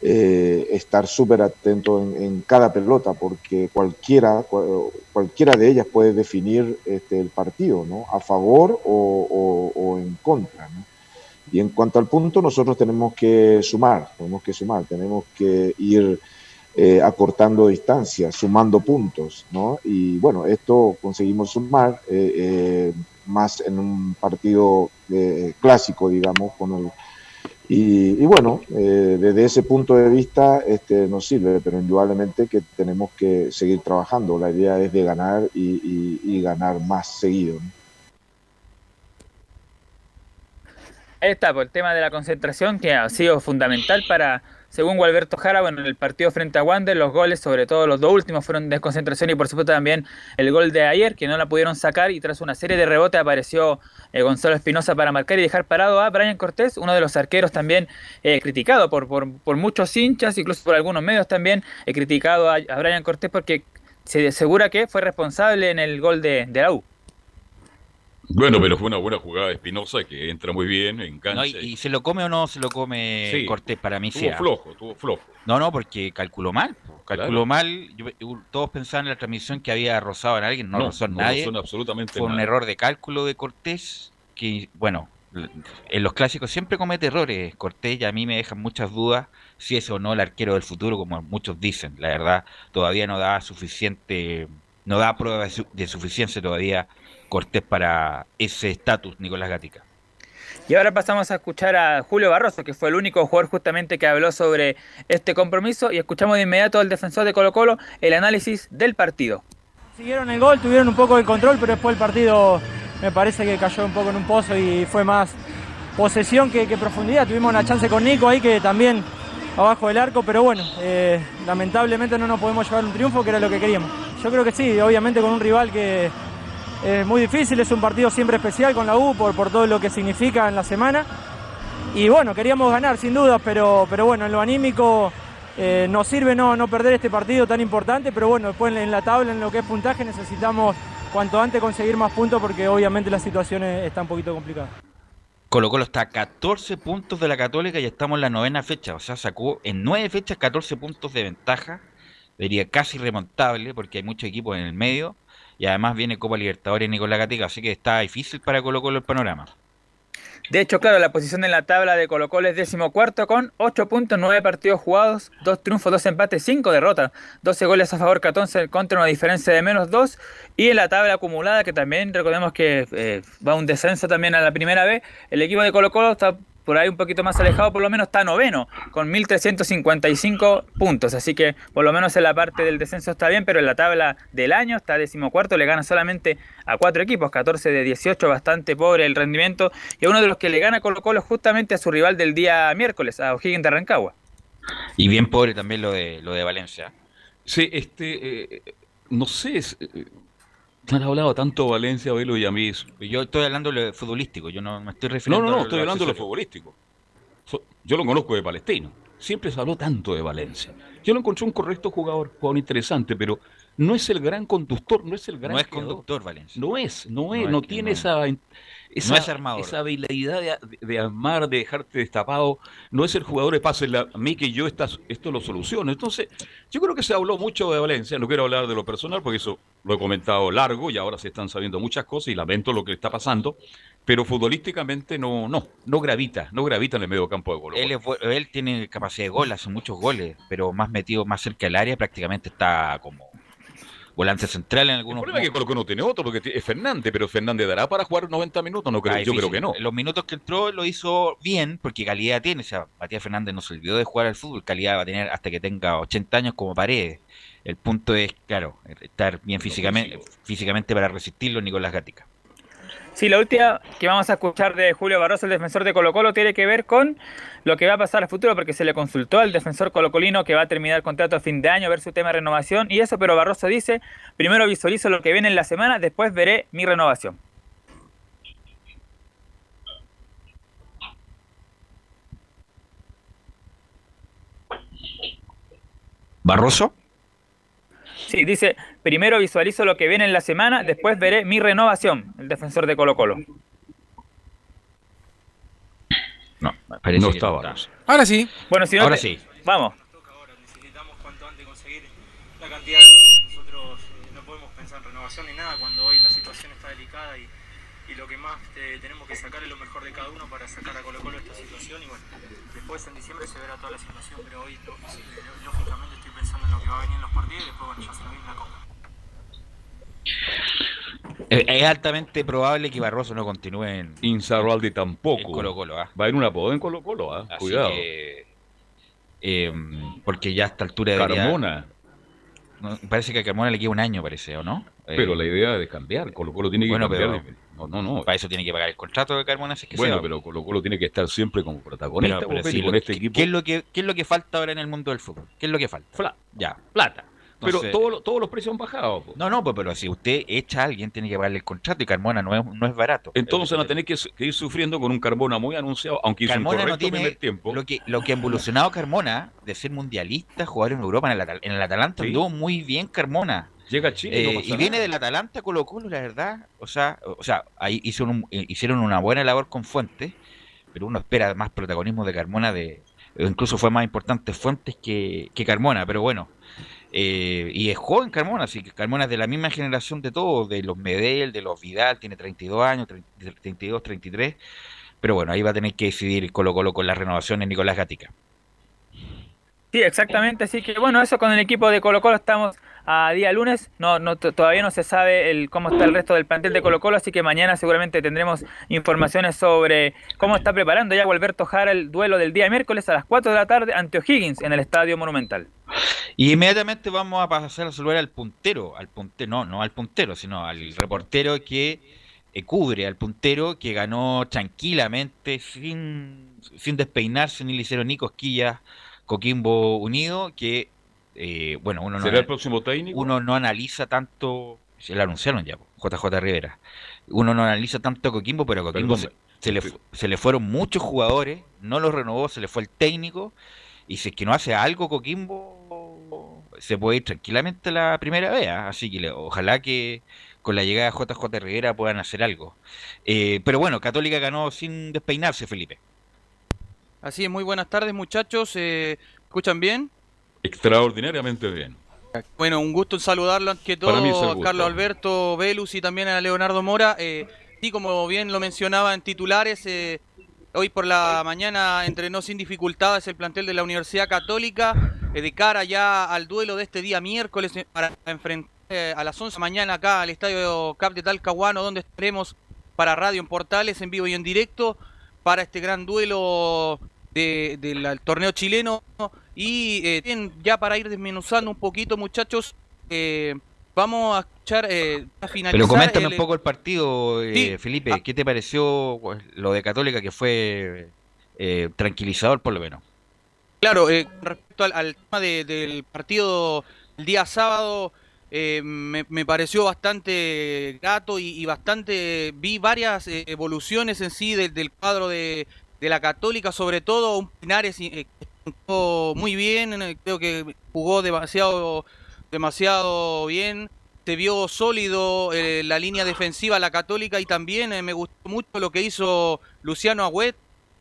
eh, estar súper atento en, cada pelota, porque cualquiera, cualquiera de ellas puede definir este, el partido, ¿no? A favor o, en contra, Y en cuanto al punto, nosotros tenemos que sumar, tenemos que sumar, tenemos que ir eh, acortando distancias, sumando puntos, ¿no? Y bueno, esto conseguimos sumar. Eh, más en un partido eh, clásico, digamos, con el... Y, bueno, eh, desde ese punto de vista este, nos sirve, pero indudablemente que tenemos que seguir trabajando. La idea es de ganar y, ganar más seguido. Ahí está, por el tema de la concentración que ha sido fundamental para según Gualberto Jara, bueno, en el partido frente a Wander, los goles, sobre todo los dos últimos, fueron desconcentración y por supuesto también el gol de ayer, que no la pudieron sacar y tras una serie de rebotes apareció eh, Gonzalo Espinosa para marcar y dejar parado a Brian Cortés, uno de los arqueros también eh, criticado por, por, muchos hinchas, incluso por algunos medios también, he criticado a, Brian Cortés porque se asegura que fue responsable en el gol de, de la U. Bueno, pero fue una buena jugada de Espinosa que entra muy bien, engancha. y, se lo come o no se lo come Cortés para mí? Tuvo flojo, tuvo flojo. No, no, porque calculó mal. Calculó mal. todos pensaban en la transmisión que había rozado a alguien, no, rozó a nadie. absolutamente fue un error de cálculo de Cortés que, bueno, en los clásicos siempre comete errores Cortés y a mí me dejan muchas dudas si es o no el arquero del futuro, como muchos dicen. La verdad, todavía no da suficiente, no da prueba de suficiencia todavía Cortés para ese estatus, Nicolás Gatica. Y ahora pasamos a escuchar a Julio Barroso, que fue el único jugador justamente que habló sobre este compromiso, y escuchamos de inmediato al defensor de Colo Colo el análisis del partido. Siguieron el gol, tuvieron un poco de control, pero después el partido me parece que cayó un poco en un pozo y fue más posesión que, profundidad. Tuvimos una chance con Nico ahí que también abajo del arco, pero bueno, eh, lamentablemente no nos podemos llevar un triunfo, que era lo que queríamos. Yo creo que sí, obviamente con un rival que es muy difícil, es un partido siempre especial con la U por, por todo lo que significa en la semana. Y bueno, queríamos ganar sin duda, pero, pero bueno, en lo anímico eh, nos sirve no, no perder este partido tan importante, pero bueno, después en la tabla, en lo que es puntaje, necesitamos cuanto antes conseguir más puntos porque obviamente la situación está un poquito complicada. Colo Colo está a 14 puntos de la Católica y estamos en la novena fecha, o sea, sacó en nueve fechas 14 puntos de ventaja, sería casi remontable porque hay muchos equipos en el medio y además viene Copa Libertadores Nicolás Gatica, así que está difícil para Colo Colo el panorama. De hecho, claro, la posición en la tabla de Colo Colo es décimo cuarto con 8 puntos, 9 partidos jugados, 2 triunfos, 2 empates, 5 derrotas, 12 goles a favor, 14 contra una diferencia de menos 2 y en la tabla acumulada que también recordemos que eh, va un descenso también a la primera vez, el equipo de Colo Colo está por ahí un poquito más alejado, por lo menos está noveno, con 1.355 puntos. Así que por lo menos en la parte del descenso está bien, pero en la tabla del año está decimocuarto, le gana solamente a cuatro equipos, 14 de 18, bastante pobre el rendimiento. Y uno de los que le gana Colo Colo justamente a su rival del día miércoles, a O'Higgins de Rancagua. Y bien pobre también lo de, lo de Valencia. Sí, este, eh, no sé, eh, han hablado tanto Valencia, Velo y a mí. Yo estoy hablando de futbolístico, yo no me estoy refiriendo No, no, no, estoy hablando de lo futbolístico. Yo lo conozco de Palestino. Siempre se habló tanto de Valencia. Yo lo encontré un correcto jugador, jugador interesante, pero no es el gran conductor, no es el gran. No es conductor, Valencia. No es, no es, no, tiene esa esa, esa habilidad de, armar, de dejarte destapado, no es el jugador de pase a mí que yo esto lo soluciono. Entonces, yo creo que se habló mucho de Valencia, no quiero hablar de lo personal porque eso lo he comentado largo y ahora se están sabiendo muchas cosas y lamento lo que está pasando, pero futbolísticamente no no no gravita, no gravita en el medio campo de gol. Él, él tiene capacidad de gol, hace muchos goles, pero más metido más cerca del área prácticamente está como volante central en algunos. El problema es que Colo no tiene otro, porque es Fernández, pero Fernández dará para jugar 90 minutos, no creo, yo creo que no. Los minutos que entró lo hizo bien, porque calidad tiene. O sea, Matías Fernández no se olvidó de jugar al fútbol, calidad va a tener hasta que tenga 80 años como paredes. El punto es, claro, estar bien físicamente, físicamente para resistirlo Nicolás Gatica. Sí, la última que vamos a escuchar de Julio Barroso, el defensor de Colo Colo, tiene que ver con lo que va a pasar a futuro, porque se le consultó al defensor colocolino que va a terminar el contrato a fin de año, ver su tema de renovación y eso, pero Barroso dice, primero visualizo lo que viene en la semana, después veré mi renovación. ¿Barroso? Sí, dice, primero visualizo lo que viene en la semana, después veré mi renovación, el defensor de Colo Colo. No, parece no que estaba. está. Ahora sí. Bueno, si no Ahora te- sí. Vamos. la cantidad de puntos. Nosotros eh, no podemos pensar en renovación ni nada cuando hoy la situación está delicada y, y lo que más eh, tenemos que sacar es lo mejor de cada uno para sacar a Colo Colo esta situación y bueno, después en diciembre se verá toda la situación, pero hoy eh, lógicamente pensando en lo que va a venir en los partidos y después bueno, ya se nos viene la copa. Eh, Es altamente probable que Barroso no continúe en Insaurralde tampoco. en Colo Colo. ¿ah? Va a haber un apodo en Colo Colo, ¿ah? Así Cuidado. que, eh, porque ya a esta altura debería... Carmona. No, parece que a Carmona le queda un año, parece, ¿o no? Pero Eh, la idea es cambiar. Colo Colo tiene que Bueno, cambiar. pero- No, no, no. Para eso tiene que pagar el contrato de Carmona, si es que Bueno, sea. pero Colo Colo tiene que estar siempre como protagonista. Pero- pero pues, sí, y con lo- este ¿qué- equipo. ¿qué es, lo que, ¿Qué es lo que falta ahora en el mundo del fútbol? ¿Qué es lo que falta? Ya, plata. Pero Entonces- todos los- todos los precios han bajado. po. No, no, pues, pero si usted echa a alguien, tiene que pagarle el contrato y Carmona no es, no es barato. Entonces van a tener que, ir sufriendo con un Carbona muy anunciado, aunque hizo Carmona no tiene primer tiempo. lo que lo que ha evolucionado Carmona de ser mundialista, jugar en Europa en el, en el Atalanta, Sí. anduvo muy bien Carmona. Llega a Chile y no Eh, y viene nada. del Atalanta Colo Colo, la verdad. O sea, o sea ahí hicieron, un- eh, hicieron una buena labor con Fuentes, pero uno espera más protagonismo de Carmona, de incluso fue más importante Fuentes que, que Carmona, pero bueno. eh, y es joven Carmona, así que Carmona es de la misma generación de todos, de los Medel, de los Vidal, tiene 32 años, 30 32, 33. Pero bueno, ahí va a tener que decidir Colo Colo con las renovaciones Nicolás Gatica. Sí, exactamente. Así que bueno, eso con el equipo de Colo Colo estamos a día lunes. No, no todavía no se sabe el cómo está el resto del plantel de Colo Colo, así que mañana seguramente tendremos informaciones sobre cómo está preparando ya Alberto Jara el duelo del día miércoles a las 4 de la tarde ante O'Higgins en el Estadio Monumental. Y inmediatamente vamos a pasar a saludar al puntero, al puntero, no, no al puntero, sino al reportero que eh, cubre al puntero, que ganó tranquilamente, sin, sin despeinarse, ni le hicieron ni cosquillas, Coquimbo Unido, que, eh, bueno, uno no, ¿Será el próximo técnico? uno no analiza tanto, se lo anunciaron ya, JJ Rivera, uno no analiza tanto a Coquimbo, pero a Coquimbo se, Perdón, se le, se le fueron muchos jugadores, no los renovó, se le fue el técnico, y si es que no hace algo Coquimbo, se puede ir tranquilamente la primera vez. ¿ah? Así que le- ojalá que con la llegada de JJ Rivera puedan hacer algo. Eh, pero bueno, Católica ganó sin despeinarse, Felipe. Así es, muy buenas tardes muchachos. Eh, ¿me ¿Escuchan bien? Extraordinariamente bien. Bueno, un gusto en saludarlo ante todo a. Carlos Alberto Velus y también a Leonardo Mora. Eh, sí, como bien lo mencionaba en titulares, eh, hoy por la mañana entrenó sin dificultades el plantel de la Universidad Católica eh, de cara ya al duelo de este día miércoles eh, para enfrentar eh, a las 11 mañana acá al Estadio Cap de Talcahuano, donde estaremos para Radio en Portales en vivo y en directo para este gran duelo de- del torneo chileno. Y eh, bien, ya para ir desmenuzando un poquito, muchachos, eh, vamos a escuchar eh, a finalizar. Pero coméntame el- un poco el partido, eh, Sí. Felipe. ¿Qué te pareció pues, lo de Católica que fue eh, tranquilizador por lo menos? Claro, eh, respecto al, al tema de- del partido el día sábado, eh, me, me pareció bastante grato y, y bastante. Vi varias eh, evoluciones en sí del, del cuadro de, de la Católica, sobre todo un Pinares eh, muy bien, creo que jugó demasiado, demasiado bien. Se vio sólido eh, la línea defensiva la Católica y también eh, me gustó mucho lo que hizo Luciano Agüet,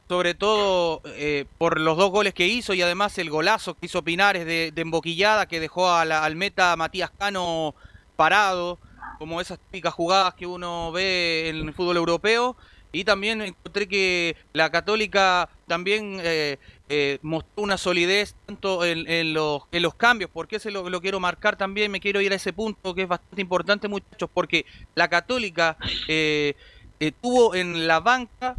sobre todo eh, por los dos goles que hizo y además el golazo que hizo Pinares de, de emboquillada que dejó a la- al meta Matías Cano parado, como esas típicas jugadas que uno ve en el fútbol europeo. Y también encontré que la Católica también eh, eh, mostró una solidez tanto en, los, en los cambios, porque ese lo, lo quiero marcar también, me quiero ir a ese punto que es bastante importante muchachos, porque la Católica eh, eh, tuvo en la banca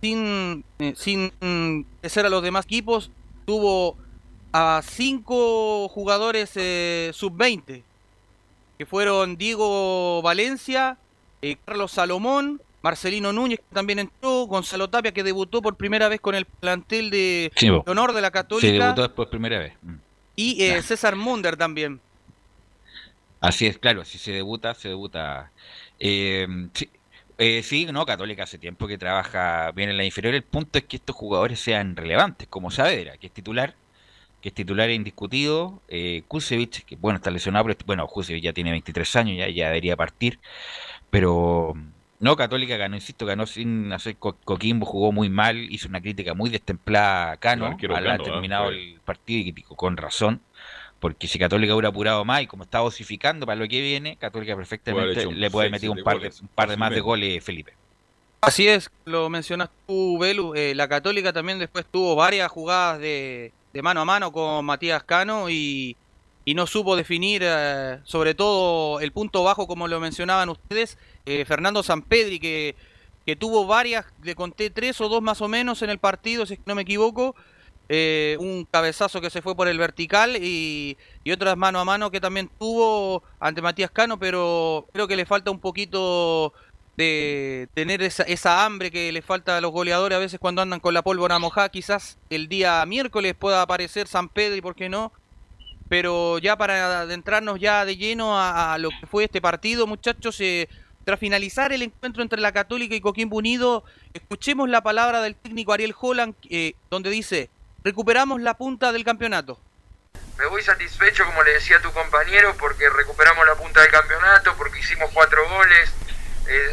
sin, sin mm, ser a los demás equipos, tuvo a cinco jugadores eh, sub-20, que fueron Diego Valencia, Carlos Salomón, Marcelino Núñez, que también entró, Gonzalo Tapia, que debutó por primera vez con el plantel de honor de la Católica. Sí, debutó después primera vez. Mm. Y eh, César Munder también. Así es, claro, si se debuta, se debuta. Eh, sí, eh, sí, no, Católica hace tiempo que trabaja bien en la inferior. El punto es que estos jugadores sean relevantes, como Saavedra, que es titular, que es titular indiscutido. Eh, Kusevich, que bueno, está lesionado, pero bueno, Kusevich ya tiene 23 años, ya, ya debería partir. Pero no, Católica ganó, insisto, ganó sin hacer Coquimbo, jugó muy mal, hizo una crítica muy destemplada a Cano al haber terminado el partido y con razón, porque si Católica hubiera apurado más y como está osificando para lo que viene, Católica perfectamente le puede meter un par de, un par de más de goles, Felipe. Así es, lo mencionas tú, Belu. Eh, la Católica también después tuvo varias jugadas de, de mano a mano con Matías Cano y, y no supo definir, eh, sobre todo el punto bajo, como lo mencionaban ustedes, eh, Fernando Sampedri, que, que tuvo varias, le conté tres o dos más o menos en el partido, si no me equivoco, eh, un cabezazo que se fue por el vertical y, y, otras mano a mano que también tuvo ante Matías Cano, pero creo que le falta un poquito de tener esa, esa hambre que le falta a los goleadores a veces cuando andan con la pólvora mojada. Quizás el día miércoles pueda aparecer San Pedro y por qué no, pero ya para adentrarnos ya de lleno a, lo que fue este partido, muchachos, eh, tras finalizar el encuentro entre la Católica y Coquimbo Unido, escuchemos la palabra del técnico Ariel Holland, eh, donde dice, recuperamos la punta del campeonato. Me voy satisfecho, como le decía a tu compañero, porque recuperamos la punta del campeonato, porque hicimos cuatro goles,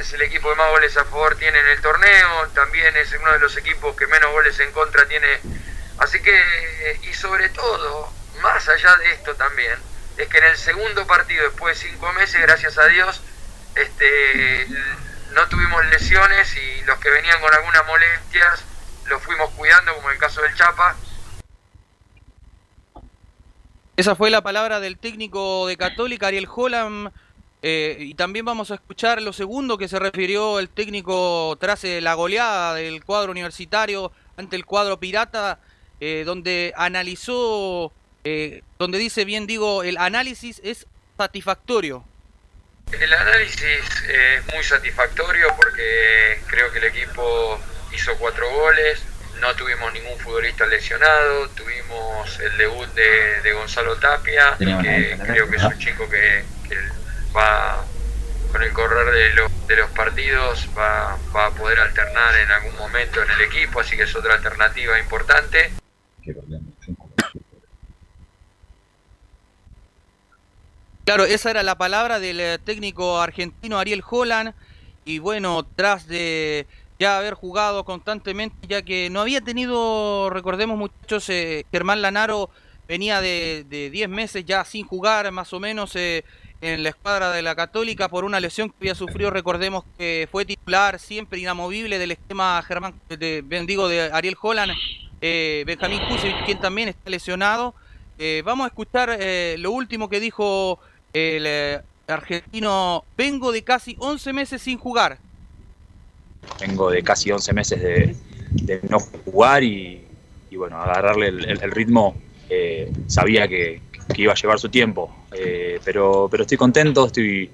es el equipo que más goles a favor tiene en el torneo, también es uno de los equipos que menos goles en contra tiene. Así que, y sobre todo, más allá de esto también, es que en el segundo partido, después de cinco meses, gracias a Dios, este, no tuvimos lesiones y los que venían con algunas molestias los fuimos cuidando, como en el caso del Chapa. Esa fue la palabra del técnico de Católica, Ariel Holland. Eh, y también vamos a escuchar lo segundo que se refirió el técnico tras eh, la goleada del cuadro universitario ante el cuadro pirata, eh, donde analizó eh, donde dice bien digo, el análisis es satisfactorio. El análisis es muy satisfactorio porque creo que el equipo hizo cuatro goles, no tuvimos ningún futbolista lesionado, tuvimos el debut de, Gonzalo Tapia, que creo que es un chico que, va con el correr de, los partidos va, va, a poder alternar en algún momento en el equipo, así que es otra alternativa importante. Claro, esa era la palabra del eh, técnico argentino Ariel Holland. Y bueno, tras de ya haber jugado constantemente, ya que no había tenido, recordemos muchachos, eh, Germán Lanaro venía de 10 meses ya sin jugar, más o menos, eh, en la escuadra de la Católica por una lesión que había sufrido. Recordemos que fue titular siempre inamovible del esquema Germán, de, bendigo, de Ariel Holland, Benjamín Kusic, quien también está lesionado. vamos a escuchar lo último que dijo el eh, argentino, vengo de casi 11 meses sin jugar. Vengo de casi 11 meses de, no jugar y, bueno, agarrarle el, ritmo. Eh, sabía que, iba a llevar su tiempo, eh, pero, pero estoy contento, estoy,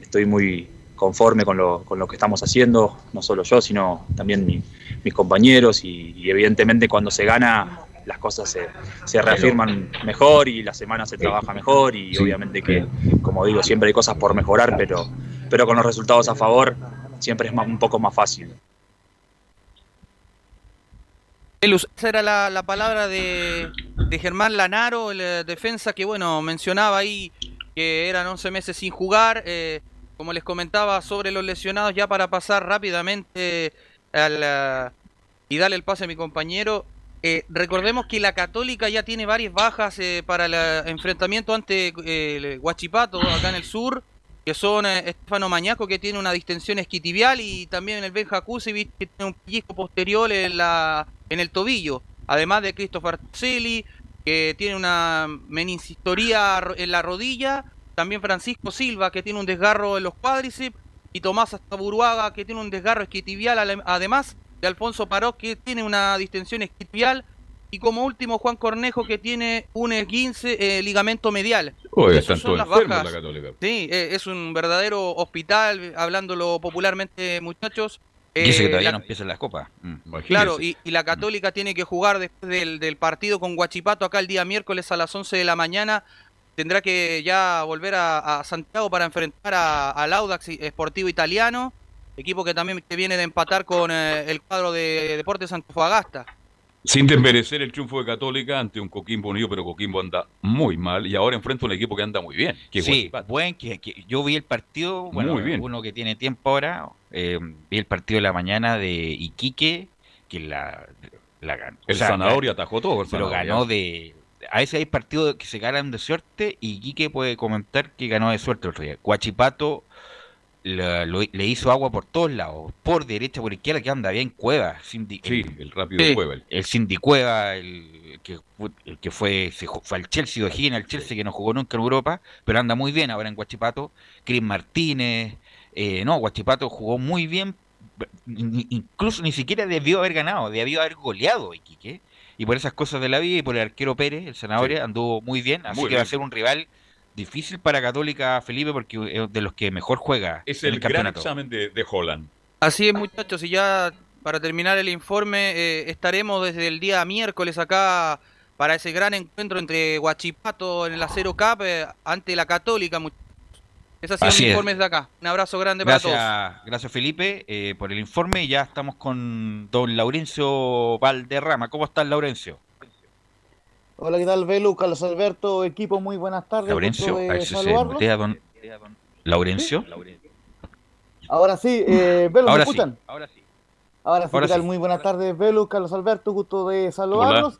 estoy muy conforme con lo, con lo que estamos haciendo, no solo yo, sino también mis compañeros y evidentemente cuando se gana las cosas se, se reafirman mejor y la semana se trabaja mejor y obviamente que, como digo, siempre hay cosas por mejorar, pero, pero con los resultados a favor siempre es un poco más fácil. Esa era la, palabra de, de, Germán Lanaro, el eh, defensa que, bueno, mencionaba ahí que eran 11 meses sin jugar. Eh, como les comentaba sobre los lesionados, ya para pasar rápidamente al, eh, y darle el pase a mi compañero, eh, recordemos que la Católica ya tiene varias bajas eh, para el enfrentamiento ante eh, el Huachipato, acá en el sur, que son Estefano Mañaco, que tiene una distensión esquitibial, y también el Benja Kusevich, que tiene un pellizco posterior en, la, en el tobillo. Además de Christopher Celi, que tiene una meningistoría en la rodilla. También Francisco Silva, que tiene un desgarro en los cuádriceps. Y Tomás Astaburuaga, que tiene un desgarro esquitibial, además de Alfonso Paró, que tiene una distensión esquitibial. Y como último, Juan Cornejo, que tiene un 15 ligamento medial. Oye, están todos enfermos la Católica. Sí, eh, es un verdadero hospital, hablándolo popularmente, muchachos. Y ese que todavía no empieza las copas. Mm. Claro, y, la Católica tiene que jugar después del, del, partido con Guachipato acá el día miércoles a las 11 de la mañana. Tendrá que ya volver a, Santiago para enfrentar al Audax Esportivo Italiano, equipo que también viene de empatar con eh, el cuadro de Deportes Antofagasta. Sin desmerecer el triunfo de Católica ante un Coquimbo Unido, pero Coquimbo anda muy mal y ahora enfrenta un equipo que anda muy bien. sí, buen, que, yo vi el partido, bueno, muy bien. uno que tiene tiempo ahora, eh, vi el partido de la mañana de Iquique, que la, la ganó. El Zanahoria atajó todo. pero ganó de... A veces hay partidos que se ganan de suerte y Iquique puede comentar que ganó de suerte el Río. Guachipato le hizo agua por todos lados, por derecha, por izquierda, que anda bien Cueva. sí, el, rápido Cueva. El, Cindy Cueva, el que, el que fue, fue al Chelsea, de Gina, el Chelsea que no jugó nunca en Europa, pero anda muy bien ahora en Guachipato. Chris Martínez, eh, no, Guachipato jugó muy bien, incluso ni siquiera debió haber ganado, debió haber goleado Iquique. Y por esas cosas de la vida y por el arquero Pérez, el senador, anduvo muy bien, así que va a ser un rival difícil para Católica, Felipe, porque es de los que mejor juega. Es el, gran examen de, Holland. Así es, muchachos, y ya para terminar el informe, eh, estaremos desde el día miércoles acá para ese gran encuentro entre Guachipato en el Acero Cup eh, ante la Católica. Esos sido los informes de acá. Un abrazo grande para todos. Gracias, Felipe, eh, por el informe. Ya estamos con don Laurencio Valderrama. ¿Cómo estás, Laurencio? Hola, ¿qué tal, Belu? Carlos Alberto, equipo, muy buenas tardes. Laurencio, a ver si se don Laurencio. Ahora sí, eh, Belu, ¿me escuchan? Ahora sí. Ahora sí, ¿qué tal? Muy buenas tardes, Belu, Carlos Alberto, gusto de saludarlos.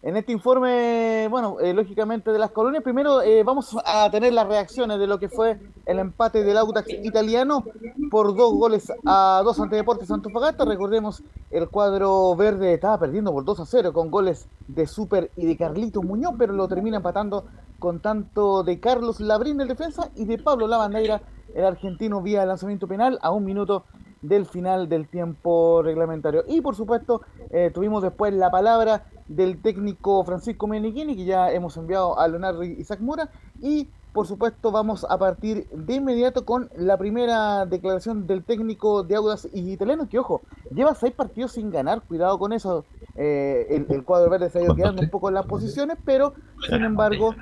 En este informe, bueno, eh, lógicamente de las colonias, primero eh, vamos a tener las reacciones de lo que fue el empate del Audax italiano por dos goles a dos ante Deportes Antofagasta. Recordemos, el cuadro verde estaba perdiendo por 2 a 0 con goles de Super y de Carlito Muñoz, pero lo termina empatando con tanto de Carlos Labrín, el defensa, y de Pablo Lavandeira, el argentino, vía lanzamiento penal a un minuto del final del tiempo reglamentario. Y por supuesto, eh, tuvimos después la palabra del técnico Francisco Menichini, que ya hemos enviado a Leonardo Isaac Mura, y por supuesto vamos a partir de inmediato con la primera declaración del técnico de Audas y Italiano, que ojo, lleva seis partidos sin ganar, cuidado con eso, eh, el, cuadro verde se ha ido quedando un poco en las posiciones, pero sin embargo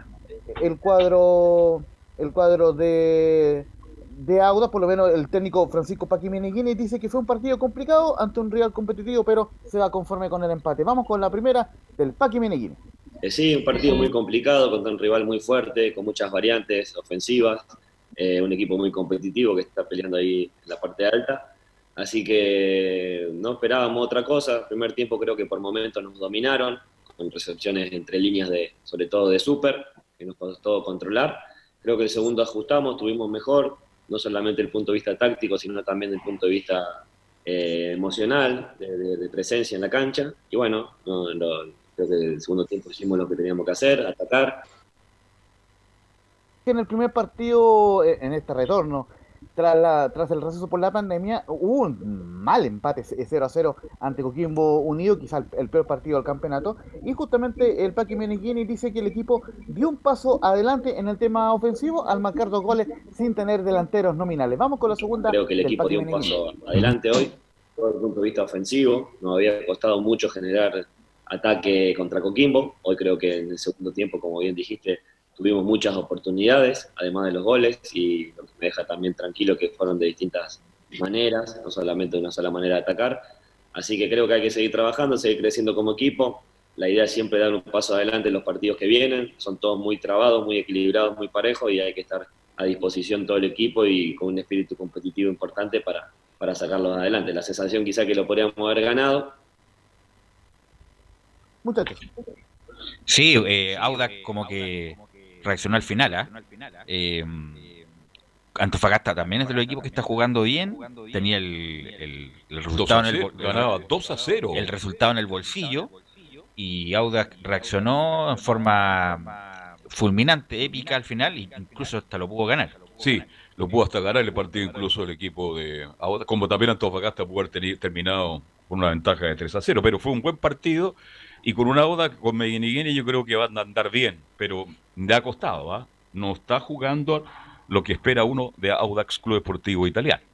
el cuadro el cuadro de de Auda, por lo menos el técnico Francisco Paqui dice que fue un partido complicado ante un rival competitivo, pero se va conforme con el empate. Vamos con la primera del Paqui. Eh, sí, un partido muy complicado contra un rival muy fuerte, con muchas variantes ofensivas, eh, un equipo muy competitivo que está peleando ahí en la parte alta. Así que no esperábamos otra cosa. primer tiempo creo que por momentos nos dominaron, con recepciones entre líneas de, sobre todo de super, que nos costó controlar. Creo que el segundo ajustamos, tuvimos mejor, no solamente el punto de vista táctico, sino también el punto de vista eh, emocional, de, presencia en la cancha. Y bueno, creo que en el segundo tiempo hicimos lo que teníamos que hacer, atacar. En el primer partido, eh, en este retorno, tras, la, tras el receso por la pandemia, hubo un mal empate 0 a 0 ante Coquimbo Unido, quizá el, peor partido del campeonato. Y justamente el Paqui Meneghini dice que el equipo dio un paso adelante en el tema ofensivo al marcar dos goles sin tener delanteros nominales. Vamos con la segunda. Creo que el equipo dio un paso adelante hoy, desde el punto de vista ofensivo. Nos había costado mucho generar ataque contra Coquimbo. Hoy creo que en el segundo tiempo, como bien dijiste, tuvimos muchas oportunidades, además de los goles, y lo que me deja también tranquilo que fueron de distintas maneras, no solamente de una sola manera de atacar. Así que creo que hay que seguir trabajando, seguir creciendo como equipo. La idea es siempre dar un paso adelante en los partidos que vienen. Son todos muy trabados, muy equilibrados, muy parejos y hay que estar a disposición todo el equipo y con un espíritu competitivo importante para, para sacarlos adelante. La sensación quizá que lo podríamos haber ganado. Muchachos. Sí, eh, Audax como que reaccionó al final. ¿ah? Eh, Antofagasta también es de los equipos que está jugando bien. Tenía el, resultado en el ganaba 2 a 0. El resultado en el bolsillo. Y Audax reaccionó en forma fulminante, épica al final, e incluso hasta lo pudo ganar. Sí, lo pudo hasta ganar el partido incluso el equipo de Audax, como también Antofagasta pudo haber terminado con una ventaja de 3 a 0, pero fue un buen partido Y con una Oda con Meguiniguini yo creo que van a andar bien, pero le ha costado, ¿ah? No está jugando lo que espera uno de Audax Club Deportivo Italiano.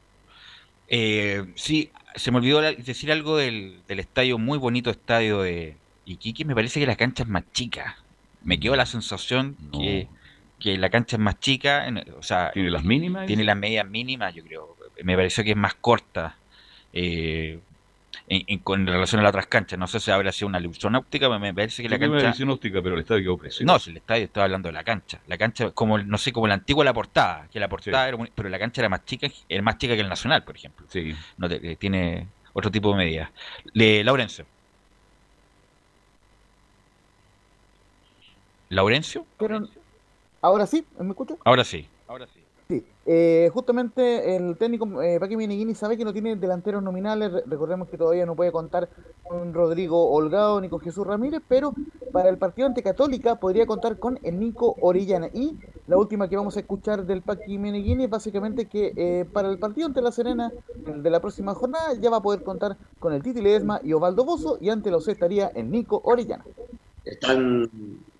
Eh, sí, se me olvidó decir algo del, estadio, muy bonito estadio de Iquique. Me parece que la cancha es más chica. Me quedó la sensación que, la cancha es más chica. o sea, ¿Tiene las mínimas? Tiene las medias mínimas, yo creo. Me pareció que es más corta. Eh, en, con relación a las otras canchas. No sé si habrá sido una ilusión óptica, pero me parece que la cancha. Una ilusión óptica, pero el estadio quedó precioso. No, si el estadio estaba hablando de la cancha. La cancha, como no sé, como la antigua la portada, que la portada era pero la cancha era más chica, era más chica que el Nacional, por ejemplo. Sí. No eh, tiene otro tipo de medidas. Le, Laurencio. ¿Laurencio? Pero, ahora sí, ¿me escucha? Ahora sí. Ahora sí. Sí, eh, justamente el técnico eh, Paqui Meneghini sabe que no tiene delanteros nominales. Recordemos que todavía no puede contar con Rodrigo Holgado ni con Jesús Ramírez, pero para el partido ante Católica podría contar con el Nico Orellana. Y la última que vamos a escuchar del Paqui Meneghini es básicamente que eh, para el partido ante La Serena de la próxima jornada ya va a poder contar con el Titi Ledesma y Ovaldo Bozo y ante los estaría el Nico Orellana. Están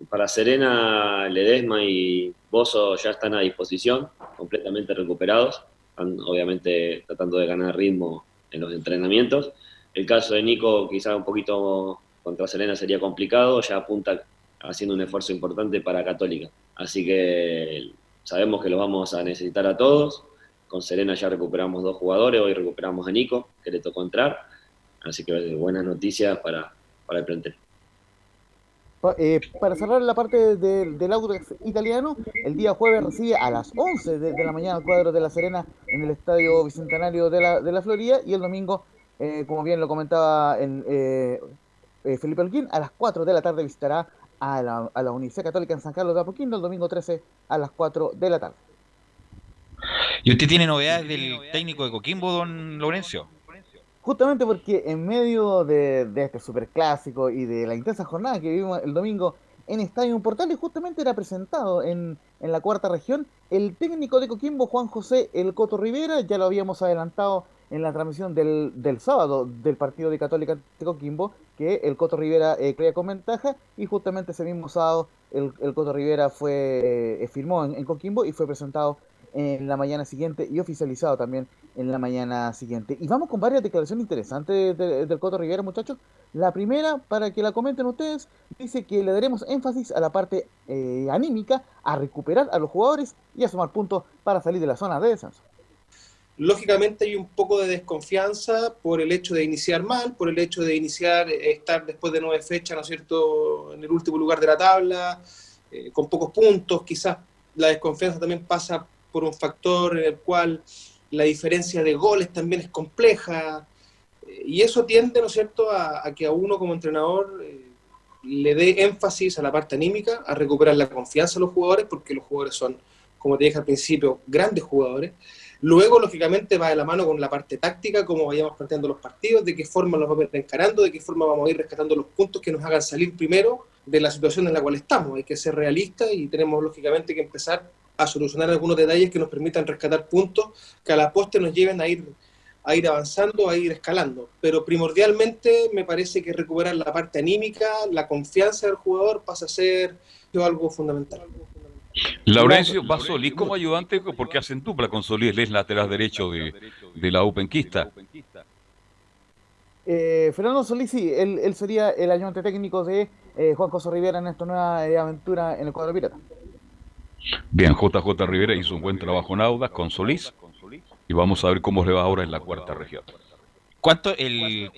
para Serena, Ledesma y Bozo ya están a disposición, completamente recuperados. Están obviamente tratando de ganar ritmo en los entrenamientos. El caso de Nico, quizá un poquito contra Serena sería complicado, ya apunta haciendo un esfuerzo importante para Católica. Así que sabemos que lo vamos a necesitar a todos. Con Serena ya recuperamos dos jugadores, hoy recuperamos a Nico, que le tocó entrar. Así que buenas noticias para, para el plantel. Eh, para cerrar la parte del Audax italiano, el día jueves recibe a las 11 de, la mañana el cuadro de La Serena en el Estadio Bicentenario de la, de la Florida y el domingo, eh, como bien lo comentaba en, eh, Felipe Alquín, a las 4 de la tarde visitará a la, a la Universidad Católica en San Carlos de Apoquindo el domingo 13 a las 4 de la tarde. ¿Y usted tiene novedades del técnico de Coquimbo, don Laurencio? Justamente porque en medio de, este superclásico y de la intensa jornada que vivimos el domingo en Estadio Portales, justamente era presentado en, la cuarta región el técnico de Coquimbo, Juan José El Coto Rivera, ya lo habíamos adelantado en la transmisión del, sábado del partido de Católica de Coquimbo, que el Coto Rivera eh, crea con ventaja y justamente ese mismo sábado el, Coto Rivera fue eh, firmó en Coquimbo y fue presentado en la mañana siguiente y oficializado también en la mañana siguiente. Y vamos con varias declaraciones interesantes del Coto Rivera, muchachos. La primera, para que la comenten ustedes, dice que le daremos énfasis a la parte eh, anímica, a recuperar a los jugadores y a sumar puntos para salir de la zona de descenso. Lógicamente hay un poco de desconfianza por el hecho de iniciar mal, por el hecho de iniciar, eh, estar después de nueve fechas, ¿no es cierto?, en el último lugar de la tabla, eh, con pocos puntos, quizás la desconfianza también pasa por un factor en el cual la diferencia de goles también es compleja, eh, y eso tiende, ¿no es cierto?, a, que a uno como entrenador eh, le dé énfasis a la parte anímica, a recuperar la confianza de los jugadores, porque los jugadores son, como te dije al principio, grandes jugadores. Luego, lógicamente, va de la mano con la parte táctica, cómo vayamos planteando los partidos, de qué forma los vamos encarando, de qué forma vamos a ir rescatando los puntos que nos hagan salir primero de la situación en la cual estamos. Hay que ser realistas y tenemos, lógicamente, que empezar a solucionar algunos detalles que nos permitan rescatar puntos que a la poste nos lleven a ir, a ir avanzando, a ir escalando. Pero primordialmente me parece que recuperar la parte anímica, la confianza del jugador pasa a ser algo fundamental. Laurencio, ¿va Solís como ayudante? porque hacen dupla con Solís, es lateral derecho de, de la Openquista. Eh, Fernando Solís, sí, él, sería el ayudante técnico de eh, Juan José Rivera en esta nueva eh, aventura en el cuadro pirata. Bien, JJ Rivera hizo un buen trabajo en Audas con Solís y vamos a ver cómo le va ahora en la cuarta región. ¿Cuánto el,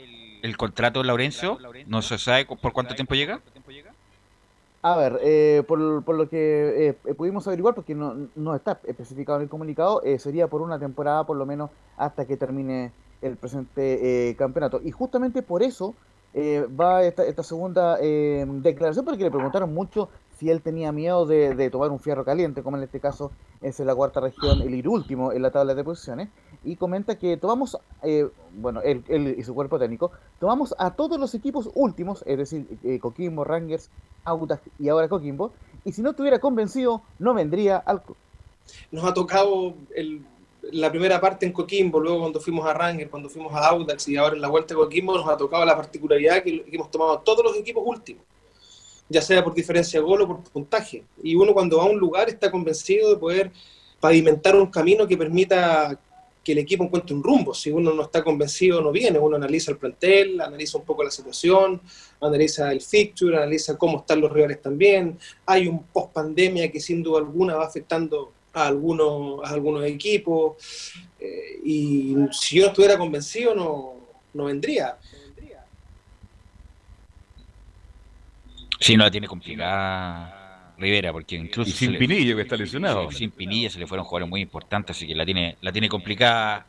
el contrato de Laurencio? ¿No se sabe por cuánto tiempo llega? A ver, eh, por, por, lo que eh, pudimos averiguar, porque no, no, está especificado en el comunicado, eh, sería por una temporada por lo menos hasta que termine el presente campeonato. Y justamente por eso va esta, esta segunda declaración, porque le preguntaron mucho si él tenía miedo de, tomar un fierro caliente, como en este caso es en la cuarta región, el ir último en la tabla de posiciones, y comenta que tomamos, eh, bueno, él, y su cuerpo técnico, tomamos a todos los equipos últimos, es decir, eh, Coquimbo, Rangers, Audax y ahora Coquimbo, y si no estuviera convencido, no vendría al club. Nos ha tocado la primera parte en Coquimbo, luego cuando fuimos a Ranger, cuando fuimos a Audax y ahora en la vuelta a Coquimbo nos ha tocado la particularidad que, hemos tomado todos los equipos últimos, ya sea por diferencia de gol o por puntaje. Y uno cuando va a un lugar está convencido de poder pavimentar un camino que permita que el equipo encuentre un rumbo. Si uno no está convencido, no viene. Uno analiza el plantel, analiza un poco la situación, analiza el fixture, analiza cómo están los rivales también. Hay un post pandemia que sin duda alguna va afectando a algunos, a algunos equipos. Eh, y si yo no estuviera convencido, no, no vendría. Sí, no la tiene complicada Rivera, porque incluso. sin Pinilla, que está lesionado. sin Pinilla se le fueron jugadores muy importantes, así que la tiene, la tiene complicada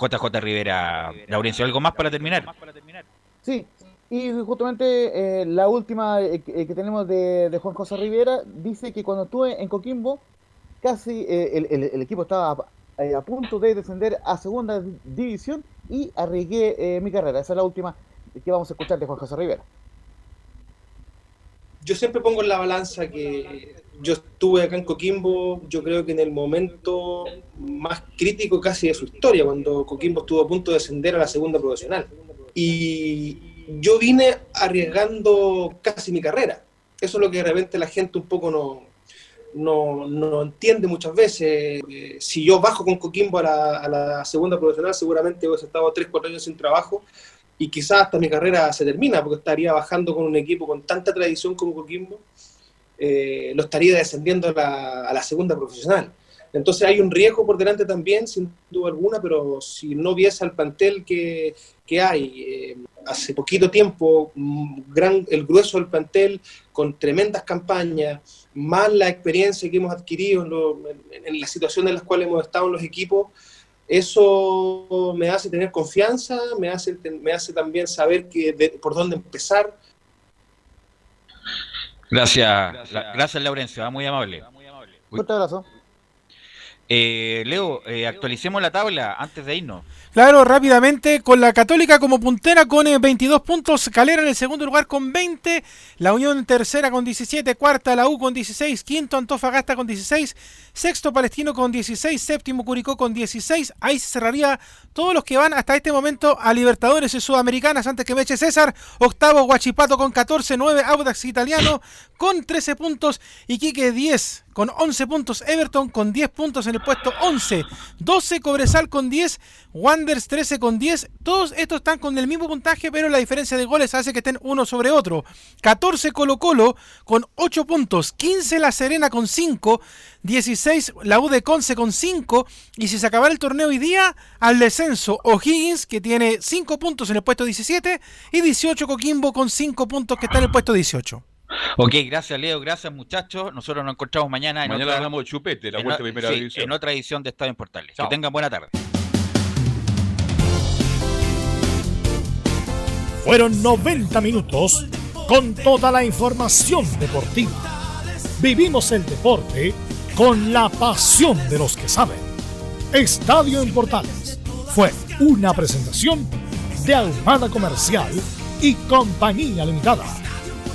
JJ Rivera. Laurencio, ¿algo más para terminar? Sí, y justamente eh, la última eh, que tenemos de, Juan José Rivera dice que cuando estuve en Coquimbo, casi eh, el, equipo estaba a, punto de descender a segunda división y arriesgué mi carrera. Esa es la última que vamos a escuchar de Juan José Rivera yo siempre pongo en la balanza que yo estuve acá en Coquimbo, yo creo que en el momento más crítico casi de su historia, cuando Coquimbo estuvo a punto de descender a la segunda profesional. Y yo vine arriesgando casi mi carrera. Eso es lo que de repente la gente un poco no, no, no entiende muchas veces. Eh, si yo bajo con Coquimbo a la, a la segunda profesional, seguramente hubiese estado 3, 4 años sin trabajo y quizás hasta mi carrera se termina, porque estaría bajando con un equipo con tanta tradición como Coquimbo, eh, lo estaría descendiendo a la, segunda profesional. Entonces hay un riesgo por delante también, sin duda alguna, pero si no viese al plantel que, que hay, eh, hace poquito tiempo, mm, gran, el grueso del plantel con tremendas campañas, más la experiencia que hemos adquirido en, en las situaciones en las cuales hemos estado en los equipos, eso me hace tener confianza, me hace, me hace también saber que por dónde empezar. Gracias, gracias, Laurencio, ah, muy amable. Un abrazo. Eh, Leo, eh, actualicemos la tabla antes de irnos. Claro, rápidamente, con la Católica como puntera con 22 eh, puntos, Calera en el segundo lugar con 20, la Unión tercera con 17, cuarta la U con 16, quinto Antofagasta con 16, sexto Palestino con 16, séptimo Curicó con 16, ahí se cerraría todos los que van hasta este momento a Libertadores y Sudamericanas. Antes que me eche César, octavo Guachipato con 14, 9 Audax Italiano con 13 puntos, Iquique 10 con 11 puntos, Everton con 10 puntos en el puesto 11, 12 Cobresal con 10, Wanders 13 con 10, todos estos están con el mismo puntaje, pero la diferencia de goles hace que estén uno sobre otro. 14 Colo Colo con 8 puntos, 15 La Serena con 5, 16 la U de Conce con 5, y si se acabara el torneo hoy día, al descenso O'Higgins que tiene 5 puntos en el puesto 17 y 18 Coquimbo con 5 puntos que está en el puesto 18. Ok, gracias Leo, gracias muchachos. Nosotros nos encontramos mañana en mañana otra, de chupete, la vuelta primera En otra edición de Estado en Portales. Que tengan buena tarde. Fueron 90 minutos con toda la información deportiva. Vivimos el deporte con la pasión de los que saben. Estadio en Portales fue una presentación de Almada Comercial y Compañía Limitada